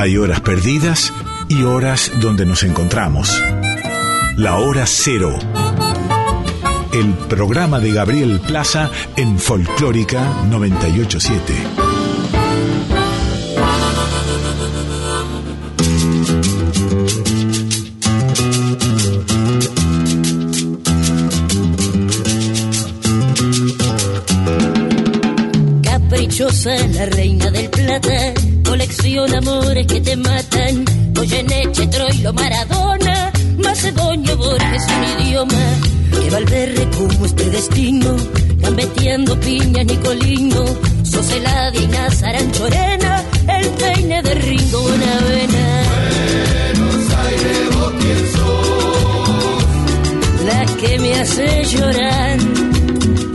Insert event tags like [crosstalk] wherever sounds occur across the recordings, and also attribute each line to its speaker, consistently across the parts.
Speaker 1: Hay horas perdidas y horas donde nos encontramos. La hora cero. El programa de Gabriel Plaza en Folclórica 987.
Speaker 2: Caprichosa la reina del colección amores que te matan. Goyeneche, Troilo, Maradona, Macedonio, Borges, un idioma. Que Valverde como este destino, gambeteando piñas, Nicolino. Sos heladina, Saranchorena, el peine de Ringo, Bonavena.
Speaker 3: Buenos Aires, vos quién sos.
Speaker 2: La que me hace llorar,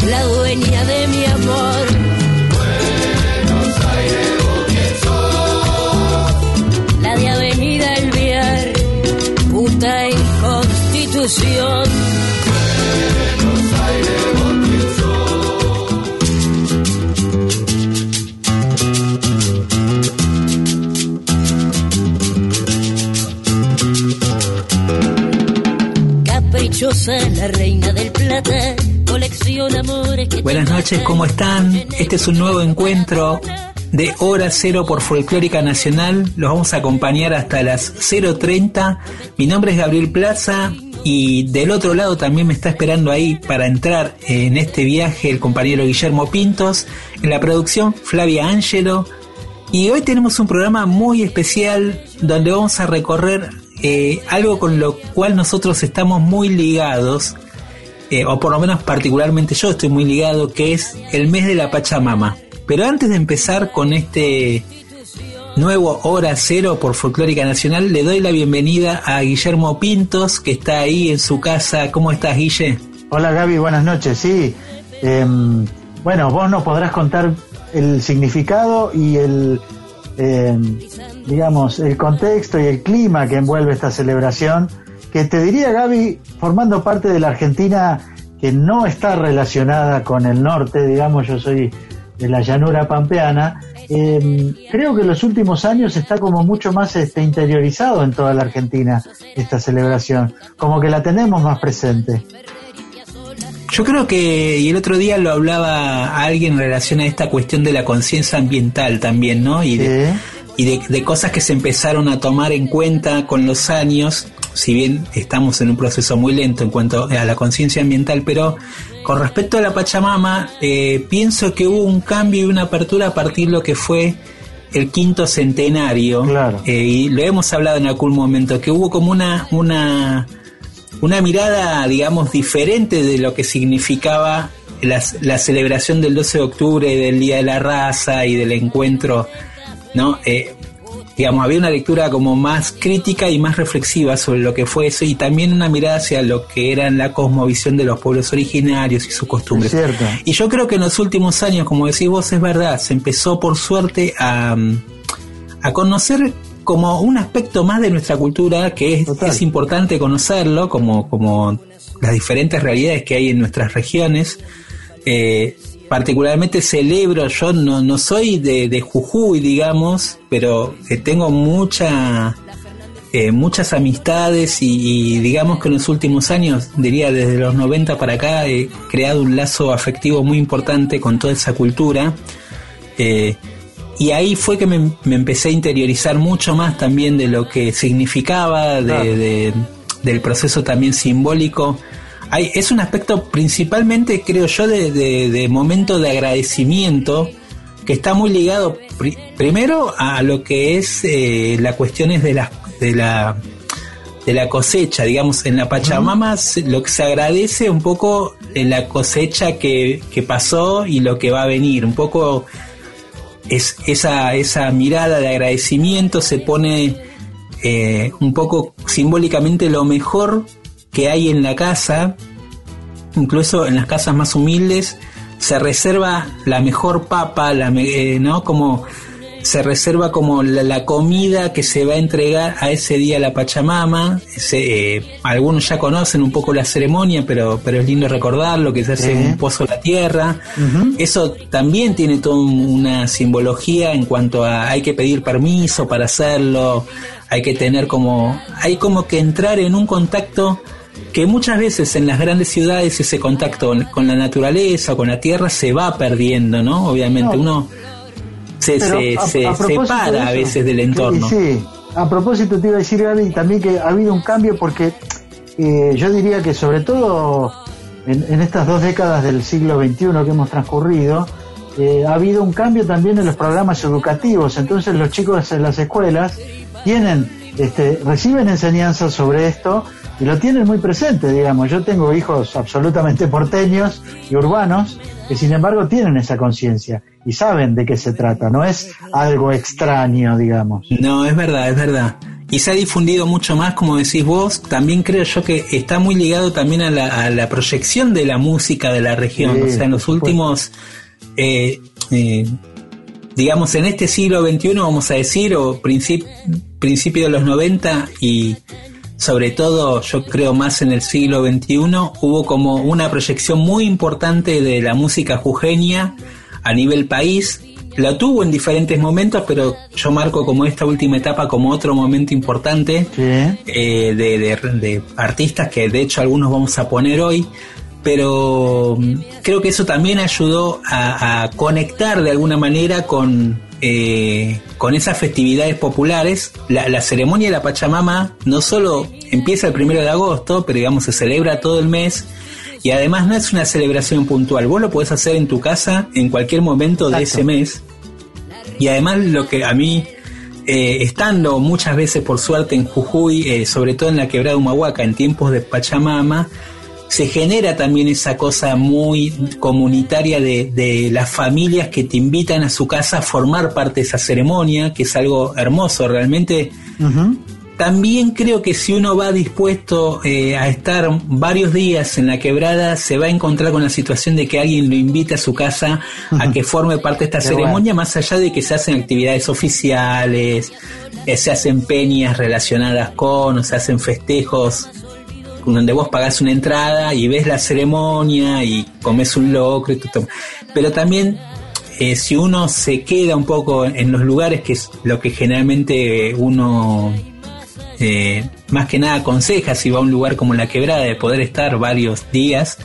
Speaker 2: la dueña de mi amor. La reina del plata, colección amores que
Speaker 4: Buenas noches. ¿cómo están? Este es un nuevo encuentro de Hora Cero por Folclórica Nacional. Los vamos a acompañar hasta las 0.30. Mi nombre es Gabriel Plaza y del otro lado también me está esperando ahí para entrar en este viaje el compañero Guillermo Pintos. En la producción Flavia Ángelo. Y hoy tenemos un programa muy especial donde vamos a recorrer eh, algo con lo cual nosotros estamos muy ligados eh, o por lo menos particularmente yo estoy muy ligado, que es el mes de la Pachamama. Pero antes de empezar con este nuevo Hora Cero por Folclórica Nacional, le doy la bienvenida a Guillermo Pintos, que está ahí en su casa. ¿Cómo estás, Guille?
Speaker 5: Hola Gaby, buenas noches. Sí, em, bueno, vos nos podrás contar el significado y el, em, digamos, el contexto y el clima que envuelve esta celebración, que te diría Gaby, formando parte de la Argentina que no está relacionada con el norte, digamos, yo soy de la llanura pampeana, em, creo que en los últimos años está como mucho más este, interiorizado en toda la Argentina esta celebración, como que la tenemos más presente.
Speaker 4: Yo creo que, y el otro día lo hablaba alguien en relación a esta cuestión de la conciencia ambiental también, ¿no? Y, de, y de, de cosas que se empezaron a tomar en cuenta con los años, si bien estamos en un proceso muy lento en cuanto a la conciencia ambiental, pero con respecto a la Pachamama, eh, pienso que hubo un cambio y una apertura a partir de lo que fue el quinto centenario.
Speaker 5: Claro.
Speaker 4: Eh, y lo hemos hablado en algún momento, que hubo como una, una, una mirada, digamos, diferente de lo que significaba la, la celebración del 12 de octubre, del Día de la Raza y del encuentro, ¿no? Eh, digamos, había una lectura como más crítica y más reflexiva sobre lo que fue eso y también una mirada hacia lo que era la cosmovisión de los pueblos originarios y sus costumbres. Y yo creo que en los últimos años, como decís vos, es verdad, se empezó por suerte a, a conocer como un aspecto más de nuestra cultura que es, importante conocerlo, como, como las diferentes realidades que hay en nuestras regiones. Eh, particularmente celebro, yo no, no soy de, de Jujuy, digamos, pero eh, tengo mucha, eh, muchas amistades y, y digamos que en los últimos años, diría desde los 90 para acá, he creado un lazo afectivo muy importante con toda esa cultura. Eh, y ahí fue que me, me empecé a interiorizar mucho más también de lo que significaba, de, de- del proceso también simbólico. Hay, es un aspecto principalmente, creo yo, de, de- momento de agradecimiento que está muy ligado pri- primero a lo que es eh, las cuestiones de la, de la de la cosecha, digamos, en la Pachamama se- lo que se agradece un poco en la cosecha que, que pasó y lo que va a venir, un poco es esa, esa mirada de agradecimiento se pone eh, un poco simbólicamente lo mejor que hay en la casa, incluso en las casas más humildes, se reserva la mejor papa, la, eh, ¿no? Como se reserva como la, la comida que se va a entregar a ese día a la Pachamama. Se- eh, algunos ya conocen un poco la ceremonia, pero, pero es lindo recordarlo, que se hace
Speaker 5: Sí.
Speaker 4: un pozo en la tierra. Eso también tiene toda una simbología en cuanto a hay que pedir permiso para hacerlo, hay que tener como, hay como que entrar en un contacto que muchas veces en las grandes ciudades ese contacto con, la naturaleza, con la tierra se va perdiendo, ¿no? Obviamente
Speaker 5: No.
Speaker 4: uno se, se,
Speaker 5: a-
Speaker 4: se
Speaker 5: a
Speaker 4: separa a veces del entorno.
Speaker 5: Sí, a propósito te iba a decir, Gaby, también que ha habido un cambio porque eh, yo diría que sobre todo en, en estas dos décadas del siglo XXI que hemos transcurrido, eh, ha habido un cambio también en los programas educativos. Entonces los chicos en las escuelas tienen, este, reciben enseñanzas sobre esto y lo tienen muy presente, digamos. Yo tengo hijos absolutamente porteños y urbanos que sin embargo tienen esa conciencia y saben de qué se trata, no es algo extraño, digamos.
Speaker 4: No, es verdad, es verdad. Y se ha difundido mucho más, como decís vos. También creo yo que está muy ligado también a la, a la proyección de la música de la región.
Speaker 5: Sí,
Speaker 4: o sea, en los últimos, eh, eh, digamos, en este siglo XXI, vamos a decir, o princip- principio de los 90 y sobre todo yo creo más en el siglo XXI, hubo como una proyección muy importante de la música jujeña a nivel país. La tuvo en diferentes momentos, pero yo marco como esta última etapa como otro momento importante eh, de, de- de artistas que de hecho algunos vamos a poner hoy, pero mm, creo que eso también ayudó a, a conectar de alguna manera con, eh, con esas festividades populares. La, la ceremonia de la Pachamama no solo empieza el primero de agosto, pero digamos se celebra todo el mes. Y además no es una celebración puntual, vos lo podés hacer en tu casa en cualquier momento de ese mes. Y además lo que a mí, eh, estando muchas veces por suerte en Jujuy, eh, sobre todo en la quebrada Humahuaca, en tiempos de Pachamama, se genera también esa cosa muy comunitaria de, de las familias que te invitan a su casa a formar parte de esa ceremonia, que es algo hermoso realmente. También creo que si uno va dispuesto eh, a estar varios días en la quebrada, se va a encontrar con la situación de que alguien lo invite a su casa a que [laughs] forme parte de esta
Speaker 5: Qué
Speaker 4: ceremonia, más allá de que se hacen actividades oficiales, eh, se hacen peñas relacionadas con, o se hacen festejos donde vos pagás una entrada y ves la ceremonia y comes un locro y todo. Pero también eh, si uno se queda un poco en los lugares que es lo que generalmente uno eh, más que nada aconseja si va a un lugar como la quebrada de poder estar varios días,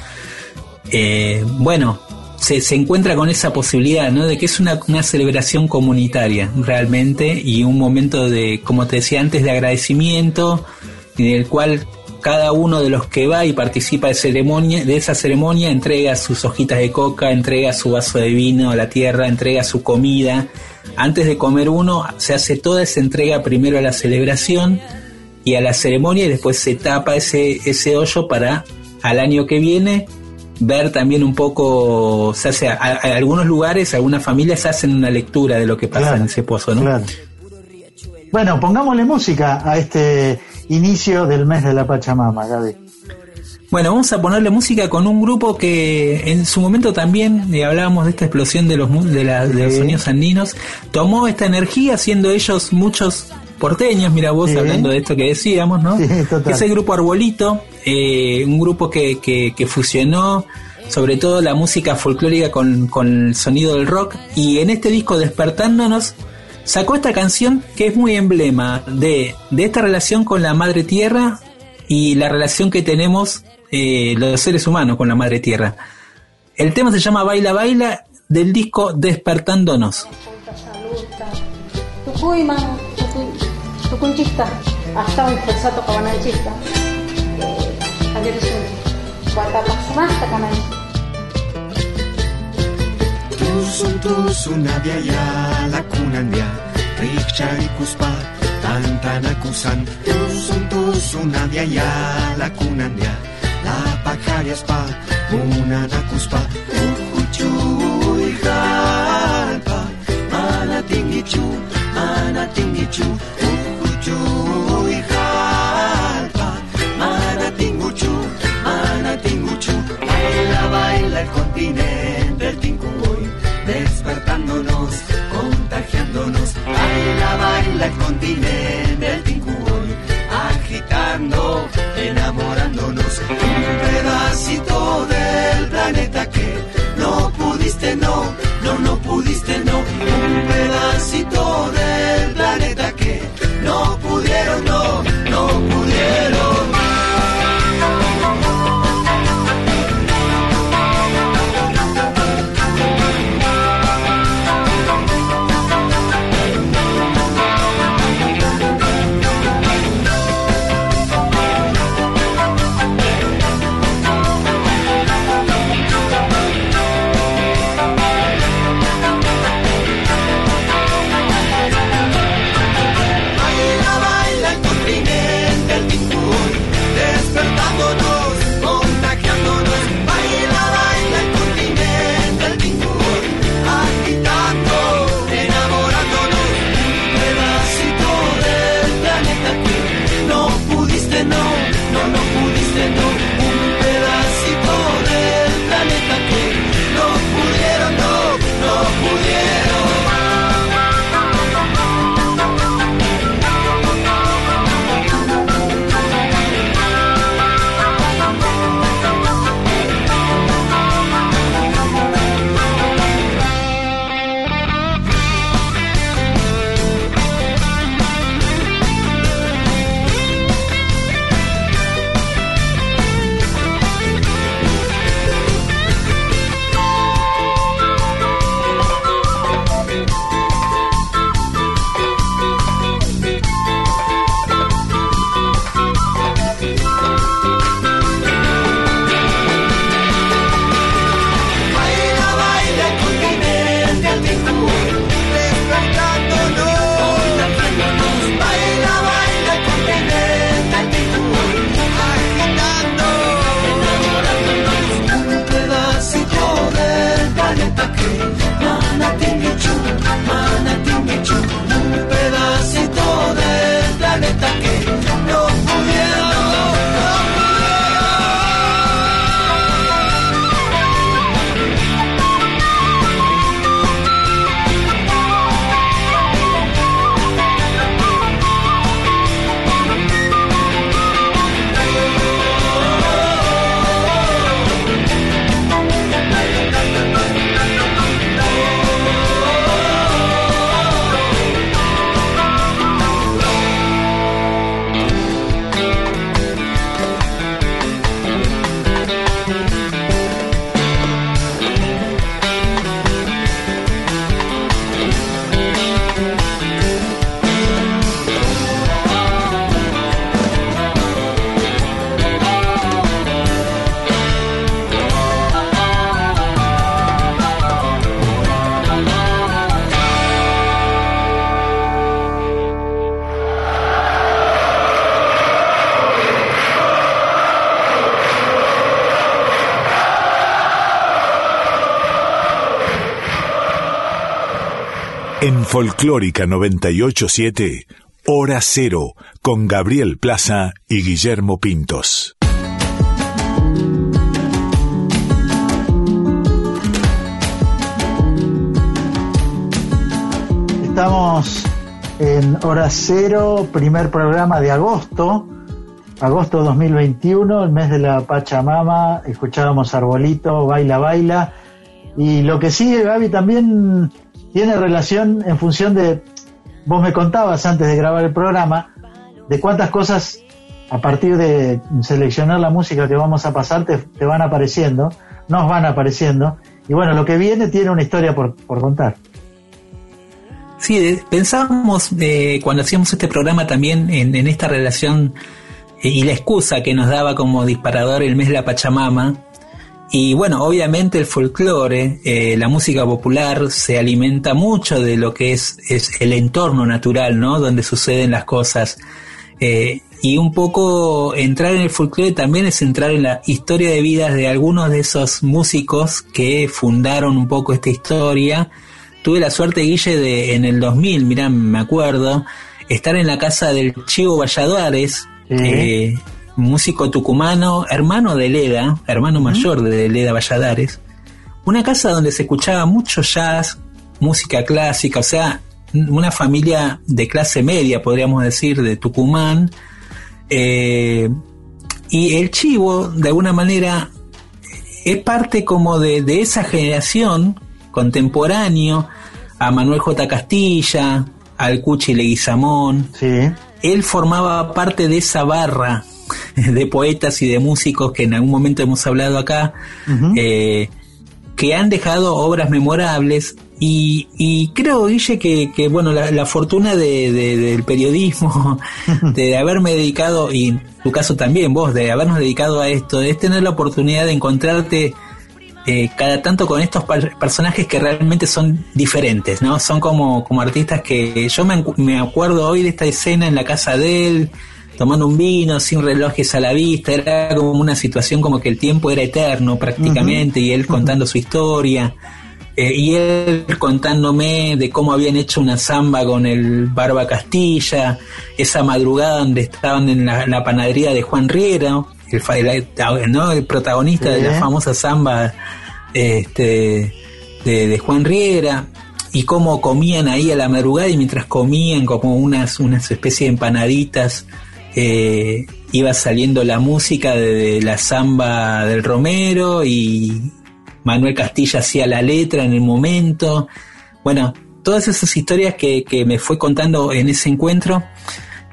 Speaker 4: eh, bueno, se, se encuentra con esa posibilidad, ¿no? De que es una, una celebración comunitaria realmente y un momento de, como te decía antes, de agradecimiento en el cual cada uno de los que va y participa de ceremonia, de esa ceremonia, entrega sus hojitas de coca, entrega su vaso de vino a la tierra, entrega su comida. Antes de comer uno, se hace toda esa entrega primero a la celebración y a la ceremonia y después se tapa ese, ese hoyo para al año que viene ver también un poco, se hace, a, a algunos lugares, algunas familias hacen una lectura de lo que pasa
Speaker 5: Claro,
Speaker 4: en ese pozo, ¿no?
Speaker 5: claro. Bueno, pongámosle música a este inicio del mes de la Pachamama, Gaby.
Speaker 4: Bueno, vamos a ponerle música con un grupo que en su momento también, eh, hablábamos de esta explosión de los, de, la- de los sonidos andinos, tomó esta energía siendo ellos muchos porteños, mira vos
Speaker 5: Sí.
Speaker 4: hablando de esto que decíamos, ¿no?
Speaker 5: Sí, total.
Speaker 4: Que es el grupo Arbolito, eh, un grupo que, que, que fusionó sobre todo la música folclórica con, con el sonido del rock y en este disco Despertándonos sacó esta canción que es muy emblema de, de esta relación con la madre tierra y la relación que tenemos eh, los seres humanos con la madre tierra. El tema se llama Baila Baila del disco Despertándonos.
Speaker 3: Tusun tusun abiaya lakunandia Rikcharikuspa tantanakusan Tusun tusun abiaya lakunandia La pacariaspa munanakuspa Uhuchuy jalpa Manatingichu manatingichu Uhuchuy jalpa Manatinguchu manatinguchu Baila baila el continente el continente, el ticún,
Speaker 1: agitando,
Speaker 6: enamorándonos un pedacito del planeta que no pudiste, no, no, no pudiste, no, un pedacito del planeta que no pudieron, no, no pudieron.
Speaker 1: Folclórica 987, Hora Cero, con Gabriel Plaza y Guillermo Pintos.
Speaker 5: Estamos en Hora Cero, primer programa de agosto, agosto 2021, el mes de la Pachamama, escuchábamos Arbolito, Baila, Baila, y lo que sigue, Gaby, también tiene relación en función de, vos me contabas antes de grabar el programa, de cuántas cosas a partir de seleccionar la música que vamos a pasar te, van apareciendo, nos van apareciendo, y bueno, lo que viene tiene una historia por, por contar.
Speaker 4: Sí, pensábamos eh, cuando hacíamos este programa también en, esta relación eh, y la excusa que nos daba como disparador el mes de la Pachamama. Y bueno, obviamente el folclore, eh, la música popular se alimenta mucho de lo que es, es el entorno natural, ¿no? Donde suceden las cosas. y un poco entrar en el folclore también es entrar en la historia de vidas de algunos de esos músicos que fundaron un poco esta historia tuve la suerte, Guille, de en el 2000, mirá, me acuerdo, estar en la casa del Chivo Valladares, eh, músico tucumano, hermano de Leda, hermano mayor de Leda Valladares. Una casa donde se escuchaba mucho jazz, música clásica, o sea, una familia de clase media, podríamos decir, de Tucumán. Eh, y el Chivo, de alguna manera, es parte como de, de esa generación contemporáneo a Manuel J. Castilla, al Cuchi Leguizamón. Sí. Él formaba parte de esa barra [laughs] de poetas y de músicos que en algún momento hemos hablado acá, eh, que han dejado obras memorables y, creo, Guille, que, bueno, la, fortuna del periodismo, [laughs] de haberme dedicado, y en tu caso también, vos, de habernos dedicado a esto, es tener la oportunidad de encontrarte eh, cada tanto con estos personajes que realmente son diferentes, ¿no? Son como, como artistas que yo me, acuerdo hoy de esta escena en la casa de él, tomando un vino, sin relojes a la vista, era como una situación como que el tiempo era eterno prácticamente, y él contando su historia. Eh, y él contándome de cómo habían hecho una samba con el Barba Castilla, esa madrugada donde estaban en la, panadería de Juan Riera, el, ¿no? el protagonista de la famosa samba este, de, Juan Riera, y cómo comían ahí a la madrugada y mientras comían como unas, unas especies de empanaditas, eh, iba saliendo la música de, la samba del Romero y Manuel Castilla hacía la letra en el momento. Bueno, todas esas historias que, me fue contando en ese encuentro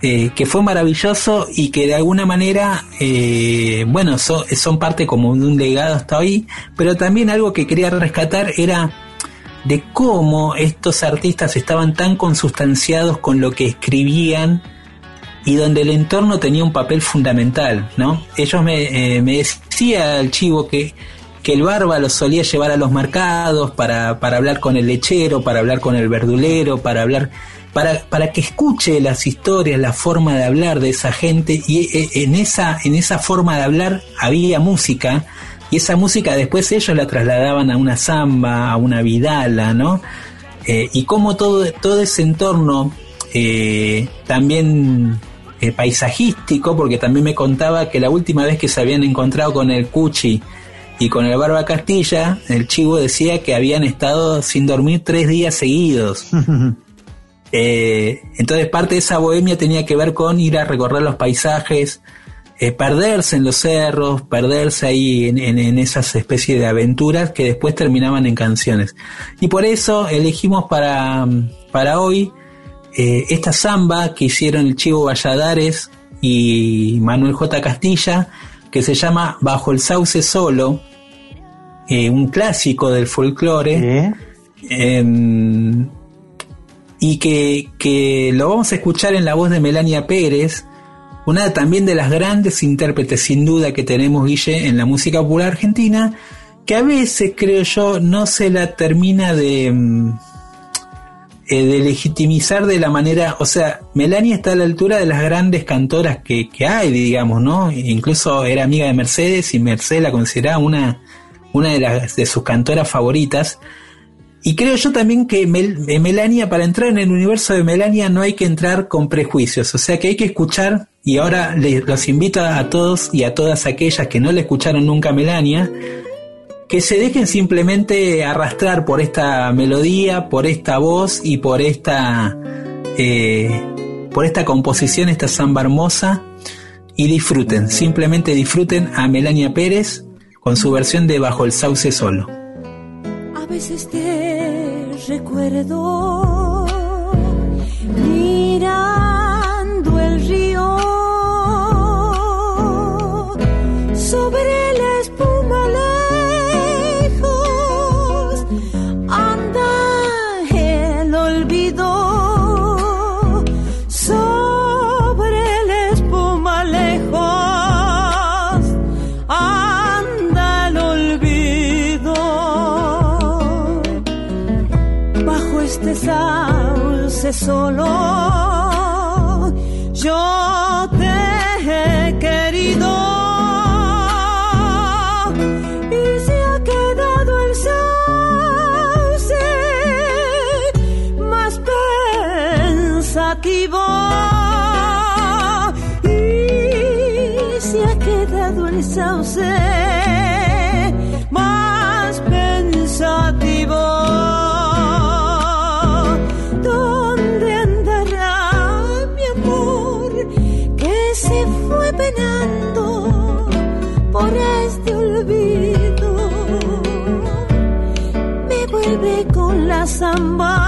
Speaker 4: eh, que fue maravilloso y que de alguna manera, eh, bueno, son parte como de un legado hasta hoy, pero también algo que quería rescatar era de cómo estos artistas estaban tan consustanciados con lo que escribían y donde el entorno tenía un papel fundamental, ¿no? Ellos me, eh, me decía el chivo que, que el barba los solía llevar a los mercados para, para hablar con el lechero, para hablar con el verdulero, para hablar para, para que escuche las historias, la forma de hablar de esa gente y eh, en esa, en esa forma de hablar había música y esa música después ellos la trasladaban a una samba, a una vidala, ¿no? Eh, y como todo, todo ese entorno eh, también paisajístico, porque también me contaba que la última vez que se habían encontrado con el Cuchi y con el Barba Castilla, el chivo decía que habían estado sin dormir tres días seguidos. [laughs] Eh, entonces parte de esa bohemia tenía que ver con ir a recorrer los paisajes, eh, perderse en los cerros, perderse ahí en, esas especies de aventuras que después terminaban en canciones. Y por eso elegimos para, para hoy eh, esta samba que hicieron el Chivo Valladares y Manuel J. Castilla, que se llama Bajo el Sauce Solo, un clásico del folclore. Em, y que, lo vamos a escuchar en la voz de Melania Pérez, una también de las grandes intérpretes sin duda que tenemos, Guille, en la música popular argentina, que a veces, creo yo, no se la termina de, mm, eh, de legitimizar de la manera, o sea, Melania está a la altura de las grandes cantoras que, que hay, digamos, ¿no? Incluso era amiga de Mercedes y Mercedes la consideraba una, una de, las, de sus cantoras favoritas Y creo yo también que eh, Melania, para entrar en el universo de Melania no hay que entrar con prejuicios, o sea que hay que escuchar, y ahora les, los invito a todos y a todas aquellas que no le escucharon nunca a Melania, que se dejen simplemente arrastrar por esta melodía, por esta voz y por esta, eh, por esta composición, esta samba hermosa, y disfruten, simplemente disfruten a Melania Pérez con su versión de Bajo el Sauce Solo.
Speaker 2: A veces te recuerdo solo. Yo te he querido. Y se ha quedado el sauce más pensativo y se ha quedado el sauce más pensativo samba.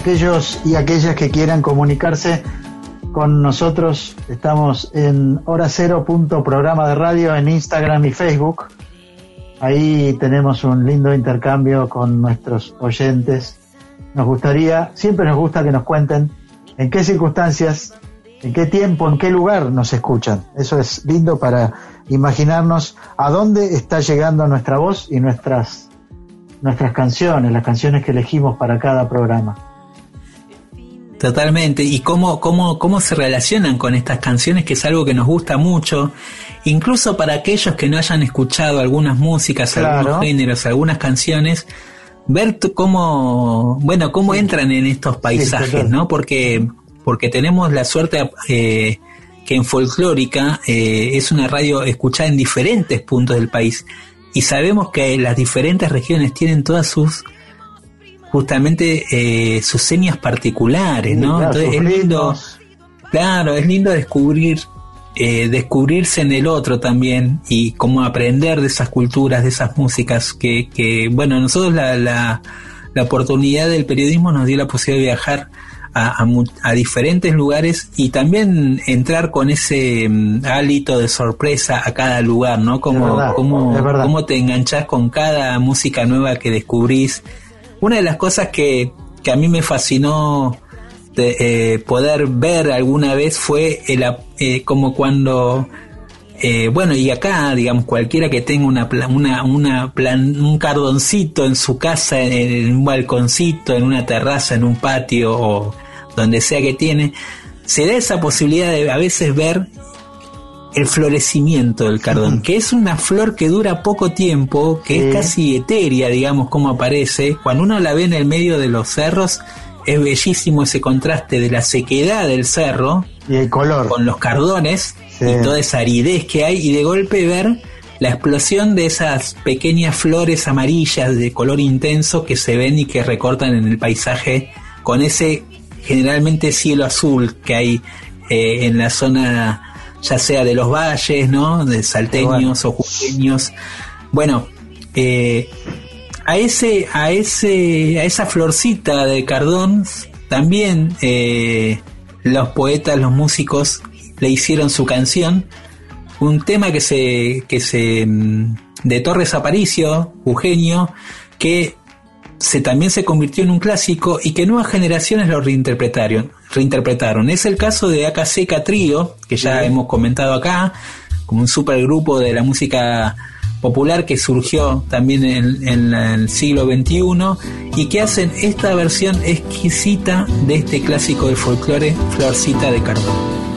Speaker 5: Aquellos y aquellas que quieran comunicarse con nosotros, estamos en hora cero punto programa de radio en Instagram y Facebook. Ahí tenemos un lindo intercambio con nuestros oyentes. Nos gustaría, siempre nos gusta que nos cuenten en qué circunstancias, en qué tiempo, en qué lugar nos escuchan. Eso es lindo para imaginarnos a dónde está llegando nuestra voz y nuestras, nuestras canciones, las canciones que elegimos para cada programa.
Speaker 4: Totalmente. Y cómo, cómo, cómo se relacionan con estas canciones, que es algo que nos gusta mucho. Incluso para aquellos que no hayan escuchado algunas músicas,
Speaker 5: Claro.
Speaker 4: algunos géneros, algunas canciones, ver cómo, bueno, cómo entran en estos paisajes, ¿no? Porque, porque tenemos la suerte eh, que en Folclórica eh, es una radio escuchada en diferentes puntos del país y sabemos que las diferentes regiones tienen todas sus justamente eh, sus señas particulares, ¿no? Entonces es lindo, claro, es lindo descubrir eh, descubrirse en el otro también y como aprender de esas culturas, de esas músicas que, que bueno, nosotros la, la, la oportunidad del periodismo nos dio la posibilidad de viajar a, a, diferentes lugares y también entrar con ese mm, hálito de sorpresa a cada lugar, ¿no? Como, como, te enganchás con cada música nueva que descubrís. Una de las cosas que, que a mí me fascinó de, eh, poder ver alguna vez fue el, eh, como cuando eh, bueno, y acá, digamos, cualquiera que tenga una, una, una plan, un cardoncito en su casa, en, un balconcito, en una terraza, en un patio o donde sea que tiene, se da esa posibilidad de a veces ver el florecimiento del cardón, que es una flor que dura poco tiempo, que es casi etérea, digamos, como aparece. Cuando uno la ve en el medio de los cerros, es bellísimo ese contraste de la sequedad del cerro
Speaker 5: y el color.
Speaker 4: con los cardones y toda esa aridez que hay y de golpe ver la explosión de esas pequeñas flores amarillas de color intenso que se ven y que recortan en el paisaje con ese generalmente cielo azul que hay eh, en la zona ya sea de los valles, ¿no? De salteños o jujeños. Bueno, eh, a ese, a ese, a esa florcita de Cardón también eh, los poetas, los músicos le hicieron su canción, un tema que se, que se mm, de Torres Aparicio, Eugenio, que se, también se convirtió en un clásico y que nuevas generaciones lo reinterpretaron. Reinterpretaron. Es el caso de AKC Trío, que ya hemos comentado acá, como un supergrupo de la música popular que surgió también en, en, el siglo XXI y que hacen esta versión exquisita de este clásico de folclore, Florcita de Cardón.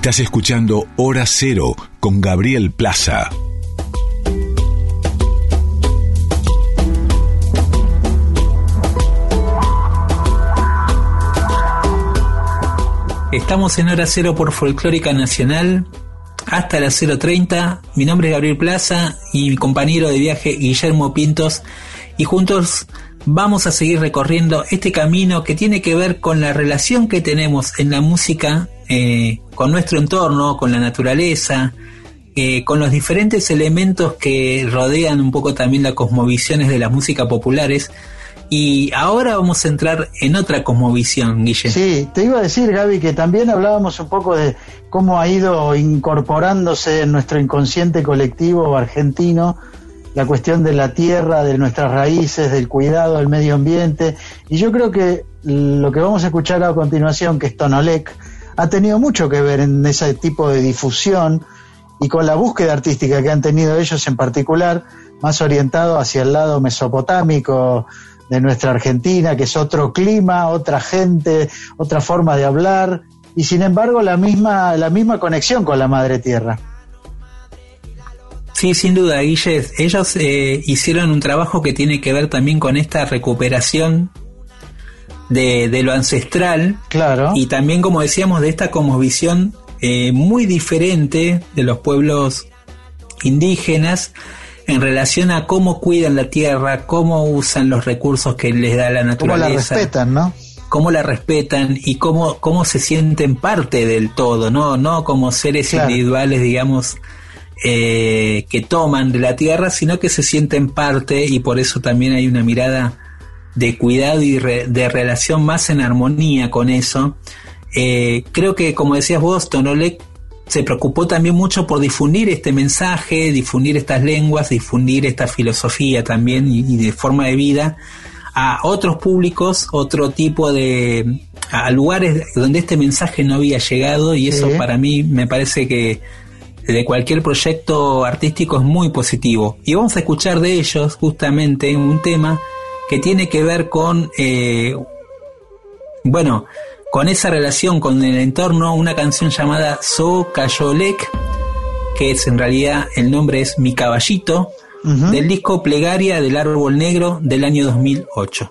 Speaker 1: Estás escuchando Hora Cero con Gabriel Plaza.
Speaker 4: Estamos en Hora Cero por Folclórica Nacional hasta las 0.30. Mi nombre es Gabriel Plaza y mi compañero de viaje Guillermo Pintos y juntos vamos a seguir recorriendo este camino que tiene que ver con la relación que tenemos en la música eh, con nuestro entorno, con la naturaleza, eh, con los diferentes elementos que rodean un poco también las cosmovisiones de la música populares. Y ahora vamos a entrar en otra cosmovisión, Guille.
Speaker 5: Sí, te iba a decir, Gaby, que también hablábamos un poco de cómo ha ido incorporándose en nuestro inconsciente colectivo argentino la cuestión de la tierra, de nuestras raíces, del cuidado del medio ambiente. Y yo creo que lo que vamos a escuchar a continuación, que es Tonolec, ha tenido mucho que ver en ese tipo de difusión y con la búsqueda artística que han tenido ellos en particular, más orientado hacia el lado mesopotámico de nuestra Argentina, que es otro clima, otra gente, otra forma de hablar, y sin embargo la misma, la misma conexión con la madre tierra.
Speaker 4: Sí, sin duda, Guille. Ellos eh, hicieron un trabajo que tiene que ver también con esta recuperación de, lo ancestral.
Speaker 5: Claro.
Speaker 4: Y también, como decíamos, de esta como visión eh, muy diferente de los pueblos indígenas en relación a cómo cuidan la tierra, cómo usan los recursos que les da la naturaleza.
Speaker 5: Cómo la respetan, ¿no?
Speaker 4: Cómo la respetan y cómo, cómo se sienten parte del todo, ¿no? No como seres individuales, digamos, eh, que toman de la tierra, sino que se sienten parte y por eso también hay una mirada de cuidado y de relación más en armonía con eso. Eh, creo que, como decías vos, Tonolek se preocupó también mucho por difundir este mensaje, difundir estas lenguas, difundir esta filosofía también y, de forma de vida a otros públicos, otro tipo de a lugares donde este mensaje no había llegado y eso para mí me parece que de cualquier proyecto artístico es muy positivo. Y vamos a escuchar de ellos justamente un tema que tiene que ver con, eh, bueno, con esa relación con el entorno, una canción llamada So Cayolek, que es en realidad el nombre es Mi Caballito, del disco Plegaria del Árbol Negro del año 2008.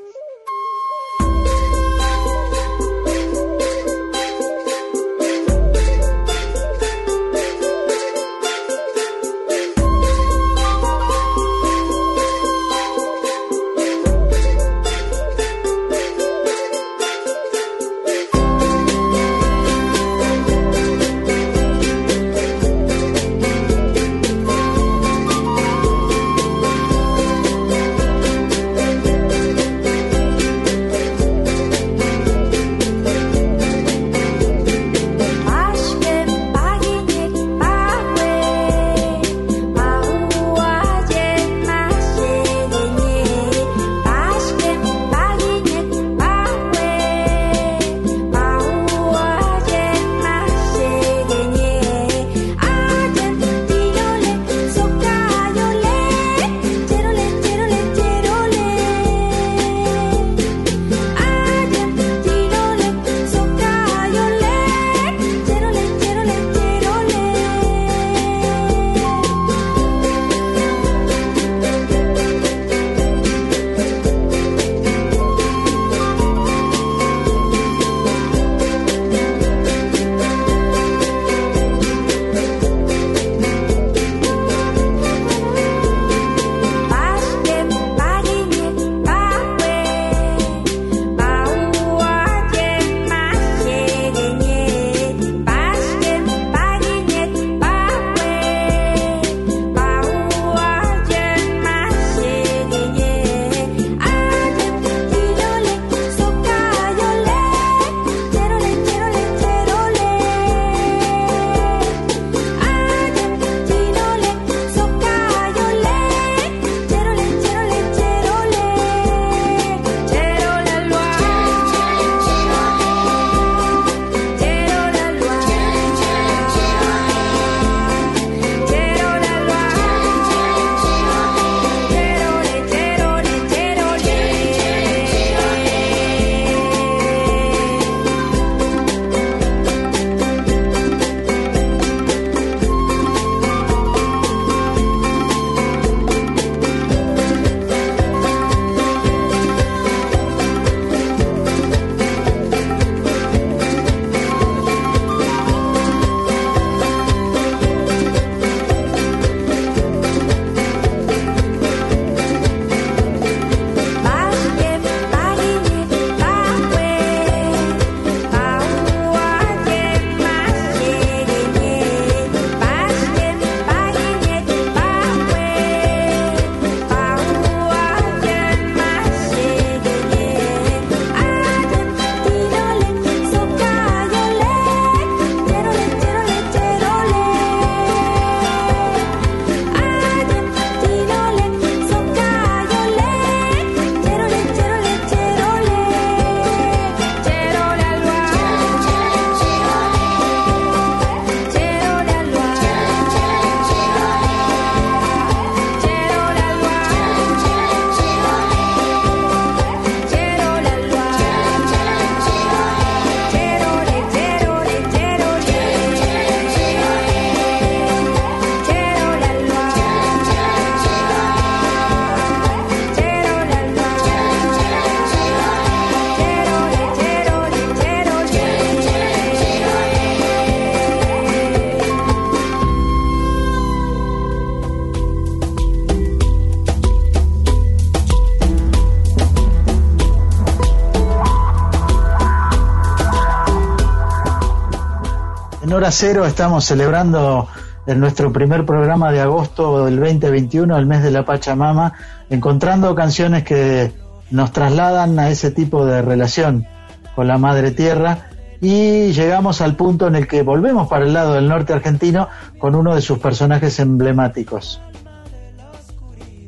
Speaker 5: Hora cero estamos celebrando en nuestro primer programa de agosto del 2021, el mes de la Pachamama, encontrando canciones que nos trasladan a ese tipo de relación con la Madre Tierra y llegamos al punto en el que volvemos para el lado del norte argentino con uno de sus personajes emblemáticos.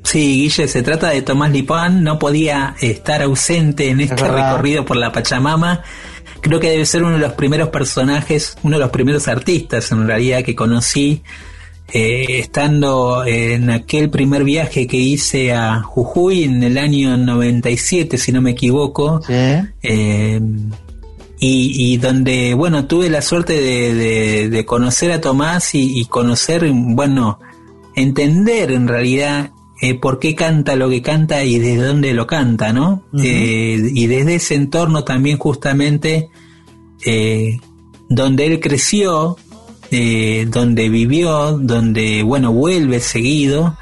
Speaker 4: Sí, Guille, se trata de Tomás Lipán, no podía estar ausente en este recorrido por la Pachamama. Creo que debe ser uno de los primeros personajes, uno de los primeros artistas en realidad que conocí eh, estando en aquel primer viaje que hice a Jujuy en el año 97, si no me equivoco. Eh, y, donde, bueno, tuve la suerte de, conocer a Tomás y, conocer, bueno, entender en realidad eh, por qué canta lo que canta y desde dónde lo canta, ¿no? Eh, y desde ese entorno también justamente eh, donde él creció, donde vivió, donde, bueno, vuelve seguido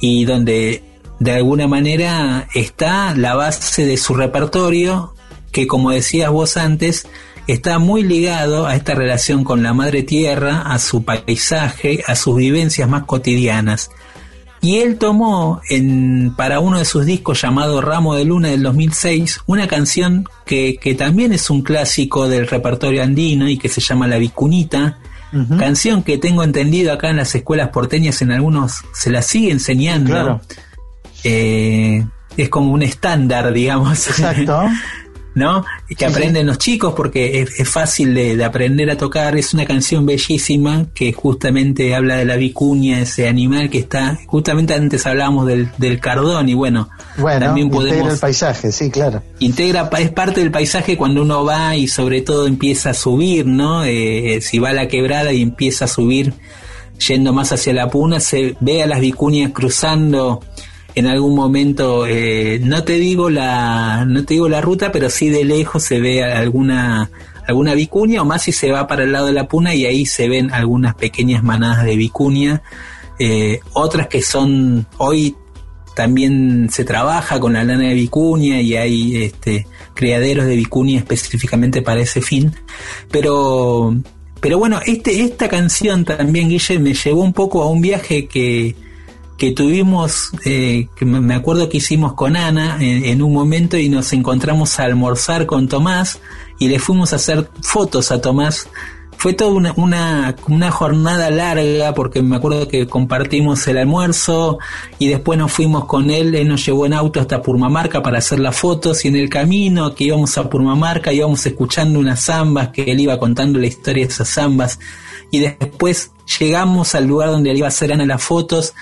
Speaker 4: y donde de alguna manera está la base de su repertorio que como decías vos antes, está muy ligado a esta relación con la madre tierra, a su paisaje, a sus vivencias más cotidianas. Y él tomó en, para uno de sus discos llamado Ramo de Luna del 2006 una canción que, que también es un clásico del repertorio andino y que se llama La Vicunita, canción que tengo entendido acá en las escuelas porteñas en algunos se la sigue enseñando. Eh, es como un estándar, digamos. Exacto. [laughs] ¿no? Que aprenden los chicos porque es, fácil de, aprender a tocar. Es una canción bellísima que justamente habla de la vicuña, ese animal que está, justamente antes hablábamos del, del cardón y bueno,
Speaker 5: también podemos... Integra el paisaje, sí, claro.
Speaker 4: Integra, es parte del paisaje cuando uno va y sobre todo empieza a subir, ¿no? Eh, si va a la quebrada y empieza a subir yendo más hacia la puna, se ve a las vicuñas cruzando en algún momento, eh, no te digo la, no te digo la ruta, pero sí de lejos se ve alguna, alguna vicuña, o más si se va para el lado de la puna y ahí se ven algunas pequeñas manadas de vicuña, eh, otras que son, hoy también se trabaja con la lana de vicuña y hay este, criaderos de vicuña específicamente para ese fin, pero, pero bueno, este, esta canción también, Guille, me llevó un poco a un viaje que, que tuvimos, eh, que me acuerdo que hicimos con Ana en, un momento y nos encontramos a almorzar con Tomás y le fuimos a hacer fotos a Tomás. Fue toda una, una, una, jornada larga porque me acuerdo que compartimos el almuerzo y después nos fuimos con él, él nos llevó en auto hasta Purmamarca para hacer las fotos y en el camino que íbamos a Purmamarca íbamos escuchando unas zambas que él iba contando la historia de esas zambas y después llegamos al lugar donde él iba a hacer Ana las fotos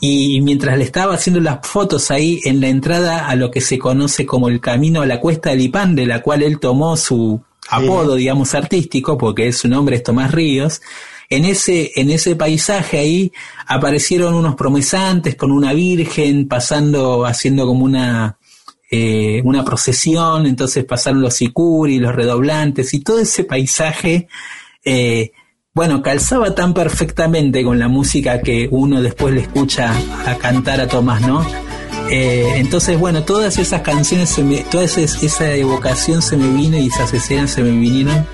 Speaker 4: y mientras le estaba haciendo las fotos ahí en la entrada a lo que se conoce como el camino a la cuesta del Ipán, de la cual él tomó su apodo, digamos, artístico, porque su nombre es Tomás Ríos, en ese, en ese paisaje ahí aparecieron unos promesantes con una virgen pasando, haciendo como una, eh, una procesión, entonces pasaron los sicuri, los redoblantes y todo ese paisaje eh, bueno, calzaba tan perfectamente con la música que uno después le escucha a cantar a Tomás, ¿no? Eh, entonces, bueno, todas esas canciones, se me, toda esa, evocación se me vino y esas escenas se me vinieron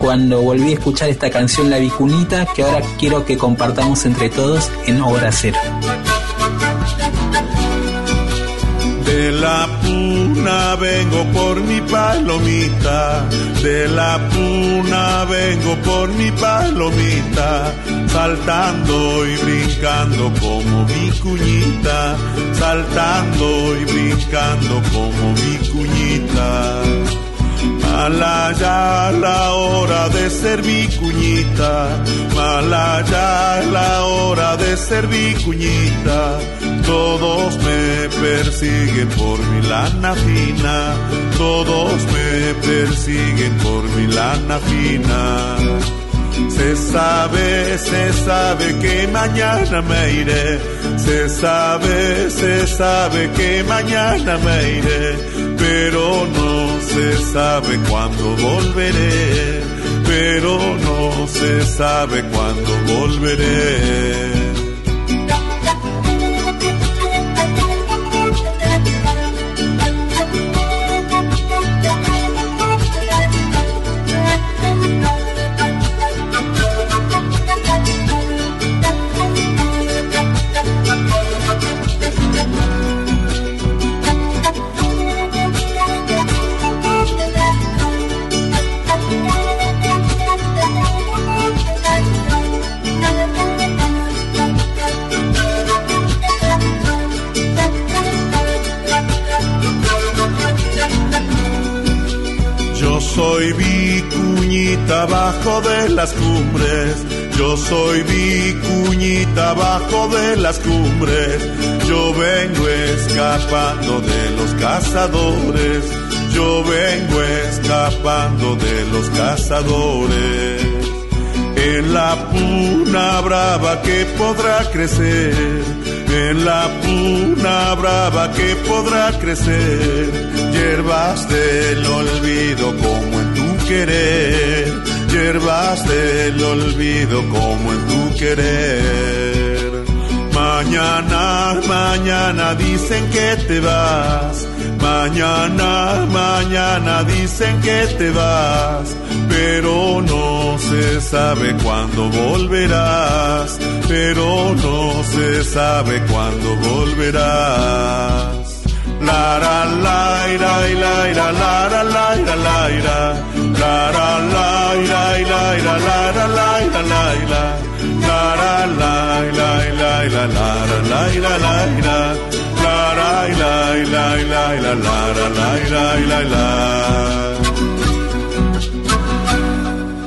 Speaker 4: cuando volví a escuchar esta canción La Vicunita, que ahora quiero que compartamos entre todos en Obra Cero.
Speaker 7: Vengo por mi palomita, de la puna vengo por mi palomita, saltando y brincando como mi cuñita, saltando y brincando como mi cuñita. Mala ya la hora de ser mi cuñita, mala ya la hora de ser mi cuñita todos me persiguen por mi lana fina, todos me persiguen por mi lana fina. Se sabe, se sabe que mañana me iré, se sabe, se sabe que mañana me iré, pero no se sabe cuándo volveré, pero no se sabe cuándo volveré. Vicuñita bajo de las cumbres. Yo soy vicuñita bajo de las cumbres. Yo vengo escapando de los cazadores. Yo vengo escapando de los cazadores. En la puna brava que podrá crecer, en la puna brava que podrá crecer, hierbas del olvido como querer, hierbas del olvido como en tu querer. Mañana, mañana dicen que te vas, mañana, mañana dicen que te vas pero no se sabe cuándo volverás, pero no se sabe cuándo volverás. La la la la la la la la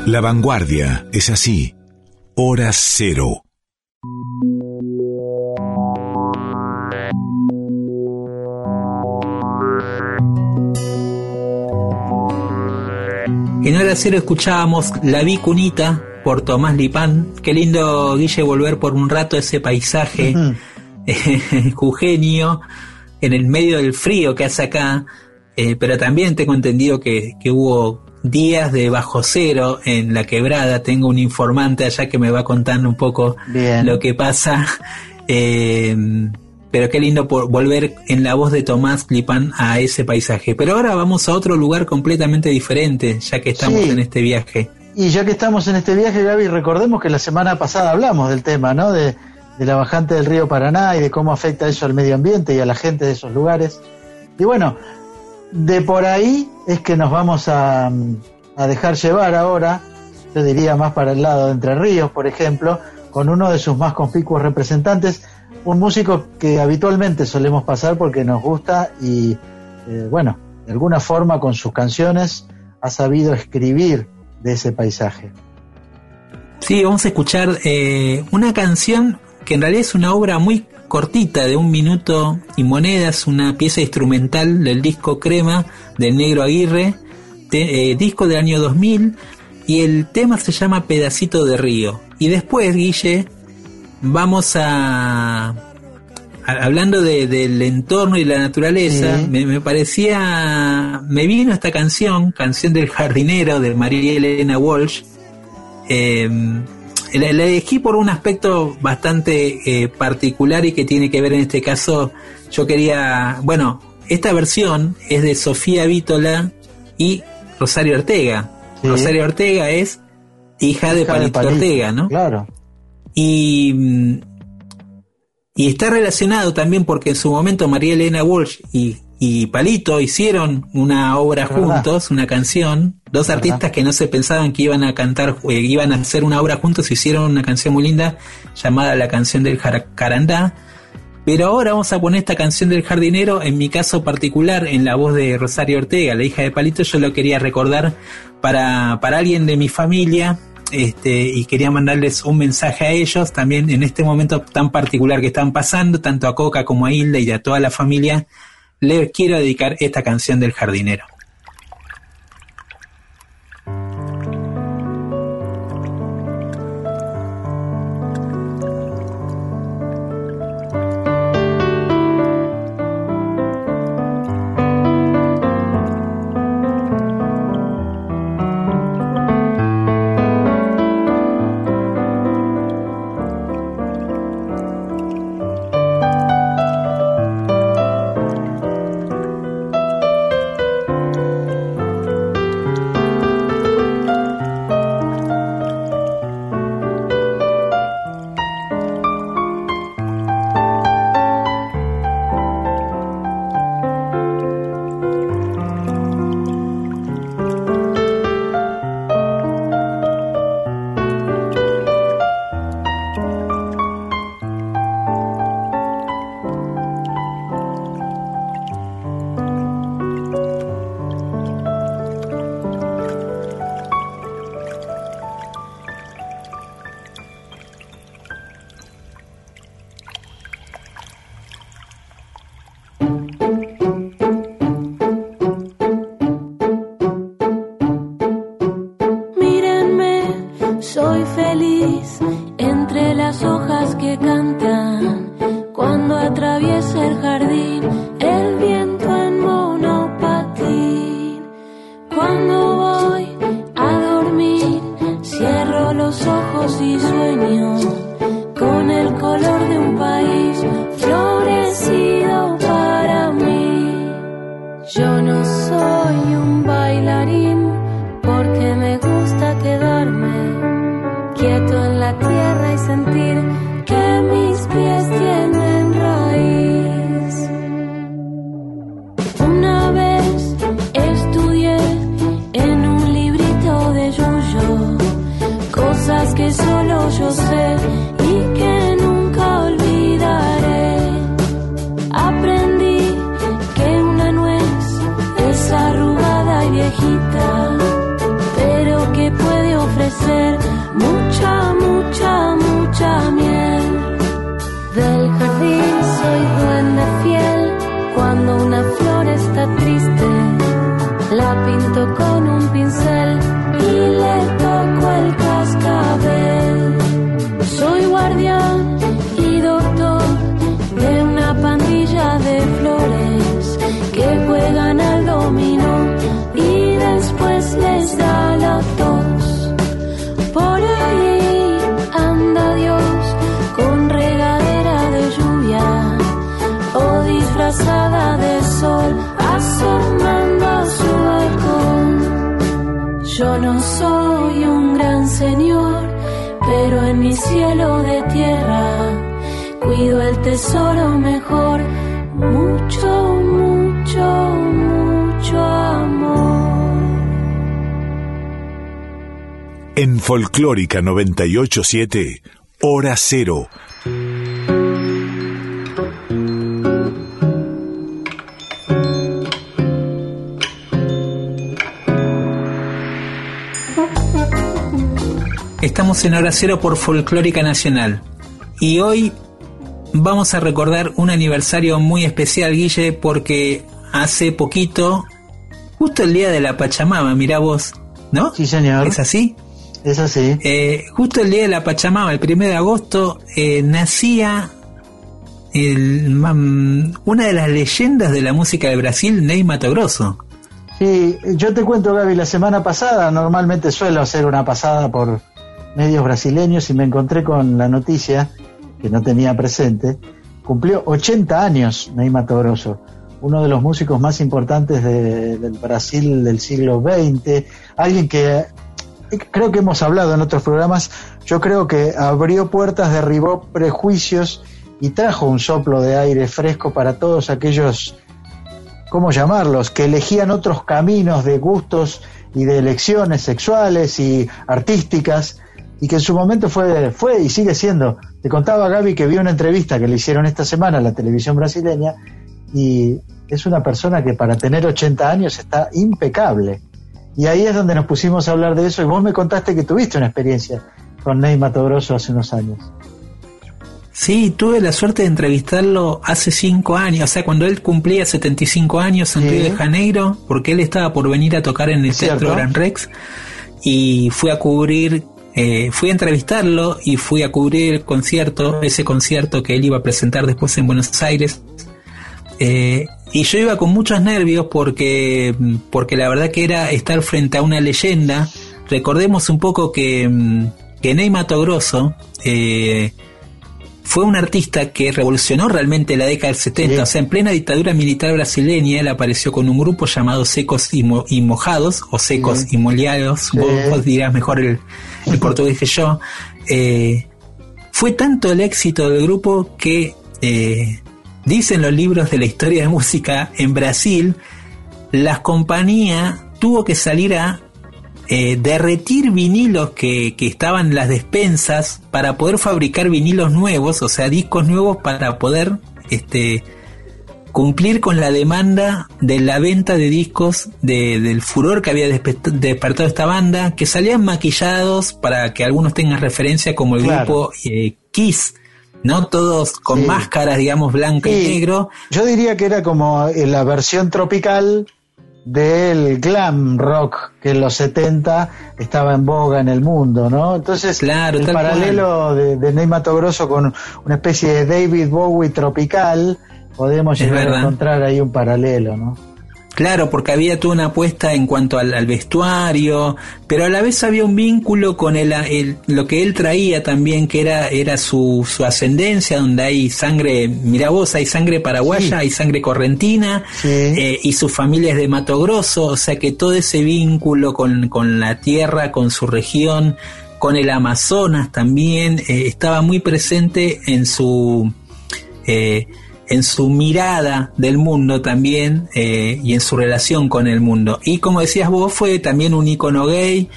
Speaker 7: la
Speaker 1: vanguardia es así. Hora cero.
Speaker 4: En hora cero escuchábamos La Vicunita por Tomás Lipán. Qué lindo, Guille, volver por un rato ese paisaje [laughs] jugenio en el medio del frío que hace acá. Eh, pero también tengo entendido que, que hubo días de bajo cero en la quebrada. Tengo un informante allá que me va contando un poco lo que pasa. [laughs] Eh, pero qué lindo por volver en la voz de Tomás Clipán a ese paisaje. Pero ahora vamos a otro lugar completamente diferente, ya que estamos en este viaje.
Speaker 5: Y ya que estamos en este viaje, Gaby, recordemos que la semana pasada hablamos del tema, ¿no? De, de la bajante del río Paraná y de cómo afecta eso al medio ambiente y a la gente de esos lugares. Y bueno, de por ahí es que nos vamos a, dejar llevar ahora, yo diría más para el lado de Entre Ríos, por ejemplo, con uno de sus más conspicuos representantes, un músico que habitualmente solemos pasar porque nos gusta y, eh, bueno, de alguna forma con sus canciones ha sabido escribir de ese paisaje.
Speaker 4: Sí, vamos a escuchar eh, una canción que en realidad es una obra muy cortita de un minuto y monedas, una pieza instrumental del disco Crema del Negro Aguirre, eh, disco del año 2000, y el tema se llama Pedacito de Río. Y después, Guille, vamos a... hablando del entorno y la naturaleza, me, parecía, me vino esta canción, canción del jardinero de María Elena Walsh, eh, la, elegí por un aspecto bastante eh, particular y que tiene que ver en este caso. Yo quería, bueno, esta versión es de Sofía Vítola y Rosario Ortega. Rosario Ortega es hija, de Palito, Ortega, ¿no?
Speaker 5: Claro.
Speaker 4: Y, mm, y está relacionado también porque en su momento María Elena Walsh y y Palito hicieron una obra juntos, una canción, dos artistas que no se pensaban que iban a cantar, eh, iban a hacer una obra juntos, hicieron una canción muy linda llamada La canción del Carandá. Pero ahora vamos a poner esta canción del jardinero, en mi caso particular, en la voz de Rosario Ortega, la hija de Palito, yo lo quería recordar para, para alguien de mi familia, este, y quería mandarles un mensaje a ellos también en este momento tan particular que están pasando, tanto a Coca como a Hilda y a toda la familia, le quiero dedicar esta canción del jardinero.
Speaker 8: Tesoro mejor. Mucho, mucho, mucho amor.
Speaker 1: En Folclórica 987, Hora Cero.
Speaker 4: Estamos en Hora Cero por Folclórica Nacional. Y hoy vamos a recordar un aniversario muy especial, Guille, porque hace poquito, justo el día de la Pachamama, mirá vos, ¿no?
Speaker 5: Sí, señor.
Speaker 4: ¿Es así?
Speaker 5: Es así.
Speaker 4: Eh, justo el día de la Pachamama, el primero de agosto, eh, nacía el, mam- una de las leyendas de la música de Brasil, Ney Mato Grosso.
Speaker 5: Sí, yo te cuento, Gaby, la semana pasada, normalmente suelo hacer una pasada por medios brasileños y me encontré con la noticia que no tenía presente. Cumplió 80 años Neymar Grosso, uno de los músicos más importantes de- del Brasil del siglo XX, alguien que eh, creo que hemos hablado en otros programas, yo creo que abrió puertas, derribó prejuicios y trajo un soplo de aire fresco para todos aquellos ¿cómo llamarlos? Que elegían otros caminos de gustos y de elecciones sexuales y artísticas y que en su momento fue, fue y sigue siendo. Te contaba Gaby que vi una entrevista que le hicieron esta semana a la televisión brasileña y es una persona que para tener 80 años está impecable. Y ahí es donde nos pusimos a hablar de eso y vos me contaste que tuviste una experiencia con Ney Mato Grosso hace unos años.
Speaker 4: Sí, tuve la suerte de entrevistarlo hace cinco años, o sea, cuando él cumplía 75 años en
Speaker 5: Sí.
Speaker 4: Río de Janeiro, porque él estaba por venir a tocar en el Teatro
Speaker 5: cierto.
Speaker 4: Gran Rex, y fui a cubrir, eh, fui a entrevistarlo y fui a cubrir el concierto, ese concierto que él iba a presentar después en Buenos Aires. Eh, y yo iba con muchos nervios porque, porque la verdad que era estar frente a una leyenda. Recordemos un poco que, mm, que Ney Mato Grosso eh, fue un artista que revolucionó realmente la década del 70.
Speaker 5: Sí.
Speaker 4: O sea, en plena dictadura militar brasileña, él apareció con un grupo llamado Secos y, Mo- y Mojados, o Secos
Speaker 5: Sí.
Speaker 4: y Molhados,
Speaker 5: Sí.
Speaker 4: vos, vos dirás mejor el, el portugués que yo. Eh, fue tanto el éxito del grupo que eh, dicen los libros de la historia de música en Brasil, las compañías tuvo que salir a eh, derretir vinilos que, que estaban en las despensas para poder fabricar vinilos nuevos, o sea, discos nuevos para poder este, cumplir con la demanda de la venta de discos de- del furor que había despe- despertado esta banda, que salían maquillados para que algunos tengan referencia como el
Speaker 5: Claro.
Speaker 4: grupo eh, Kiss, ¿no? Todos con
Speaker 5: Sí.
Speaker 4: máscaras, digamos, blanca y negro.
Speaker 5: Yo diría que era como eh, la versión tropical del glam rock que en los 70 estaba en boga en el mundo, ¿no? Entonces,
Speaker 4: Claro,
Speaker 5: el paralelo de, de Ney Mato Grosso con una especie de David Bowie tropical podemos llegar a encontrar ahí un paralelo, ¿no?
Speaker 4: Claro, porque había toda una apuesta en cuanto al, al vestuario, pero a la vez había un vínculo con el, el- lo que él traía también, que era, era su, su ascendencia, donde hay sangre, mira vos, hay sangre paraguaya,
Speaker 5: Sí.
Speaker 4: hay sangre correntina,
Speaker 5: Sí.
Speaker 4: eh, y su familia es de Mato Grosso, o sea que todo ese vínculo con, con la tierra, con su región, con el Amazonas también, eh, estaba muy presente en su... eh, en su mirada del mundo también eh, y en su relación con el mundo. Y como decías vos, fue también un icono gay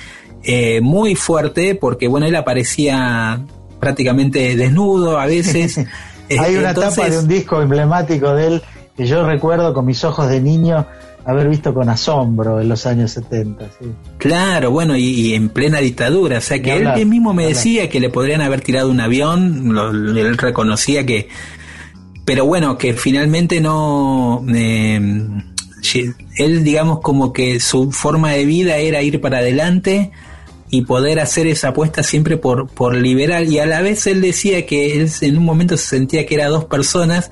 Speaker 4: eh, muy fuerte porque, bueno, él aparecía prácticamente desnudo a veces. [laughs]
Speaker 5: Hay
Speaker 4: Eh,
Speaker 5: una
Speaker 4: entonces-
Speaker 5: tapa de un disco emblemático de él que yo recuerdo con mis ojos de niño haber visto con asombro en los años 70. sí.
Speaker 4: Claro, bueno, y, y en plena dictadura, o sea que él,
Speaker 5: hablar,
Speaker 4: él mismo me
Speaker 5: hablar.
Speaker 4: decía que le podrían haber tirado un avión, lo- él reconocía que, pero bueno, que finalmente no, eh, él digamos como que su forma de vida era ir para adelante y poder hacer esa apuesta siempre por, por liberal y a la vez él decía que él en un momento se sentía que era dos personas,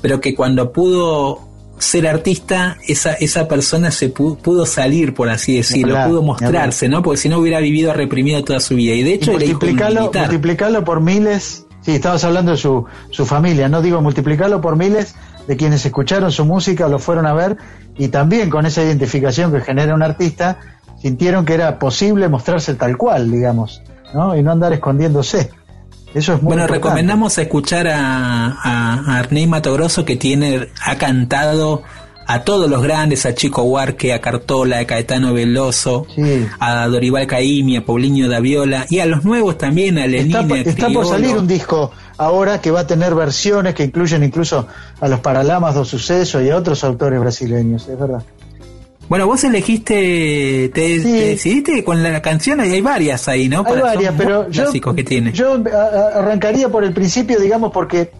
Speaker 4: pero que cuando pudo ser artista, esa, esa persona se pu- pudo, salir, por así decirlo, pudo mostrarse, ¿no? Porque si no hubiera vivido reprimido toda su vida. Y de hecho
Speaker 5: Y multiplicarlo por miles, sí, estabas hablando de su, su familia, no digo multiplicarlo por miles de quienes escucharon su música, lo fueron a ver y también con esa identificación que genera un artista, sintieron que era posible mostrarse tal cual, digamos, ¿no? Y no andar escondiéndose. Eso es muy
Speaker 4: Bueno,
Speaker 5: importante.
Speaker 4: recomendamos escuchar a, a, a Arnei Mato Grosso que tiene, ha cantado a todos los grandes, a Chico Huarque, a Cartola, a Caetano Veloso,
Speaker 5: Sí.
Speaker 4: a Dorival Caymmi, a Paulinho Daviola y a los nuevos también, a Lenin,
Speaker 5: Está, está por salir un disco ahora que va a tener versiones que incluyen incluso a los Paralamas do Suceso y a otros autores brasileños, es verdad.
Speaker 4: Bueno, vos elegiste, te,
Speaker 5: Sí.
Speaker 4: te decidiste con la canción, y hay varias ahí, ¿no?
Speaker 5: Hay
Speaker 4: Para-
Speaker 5: varias, pero yo,
Speaker 4: que tiene.
Speaker 5: arrancaría por el principio, digamos, porque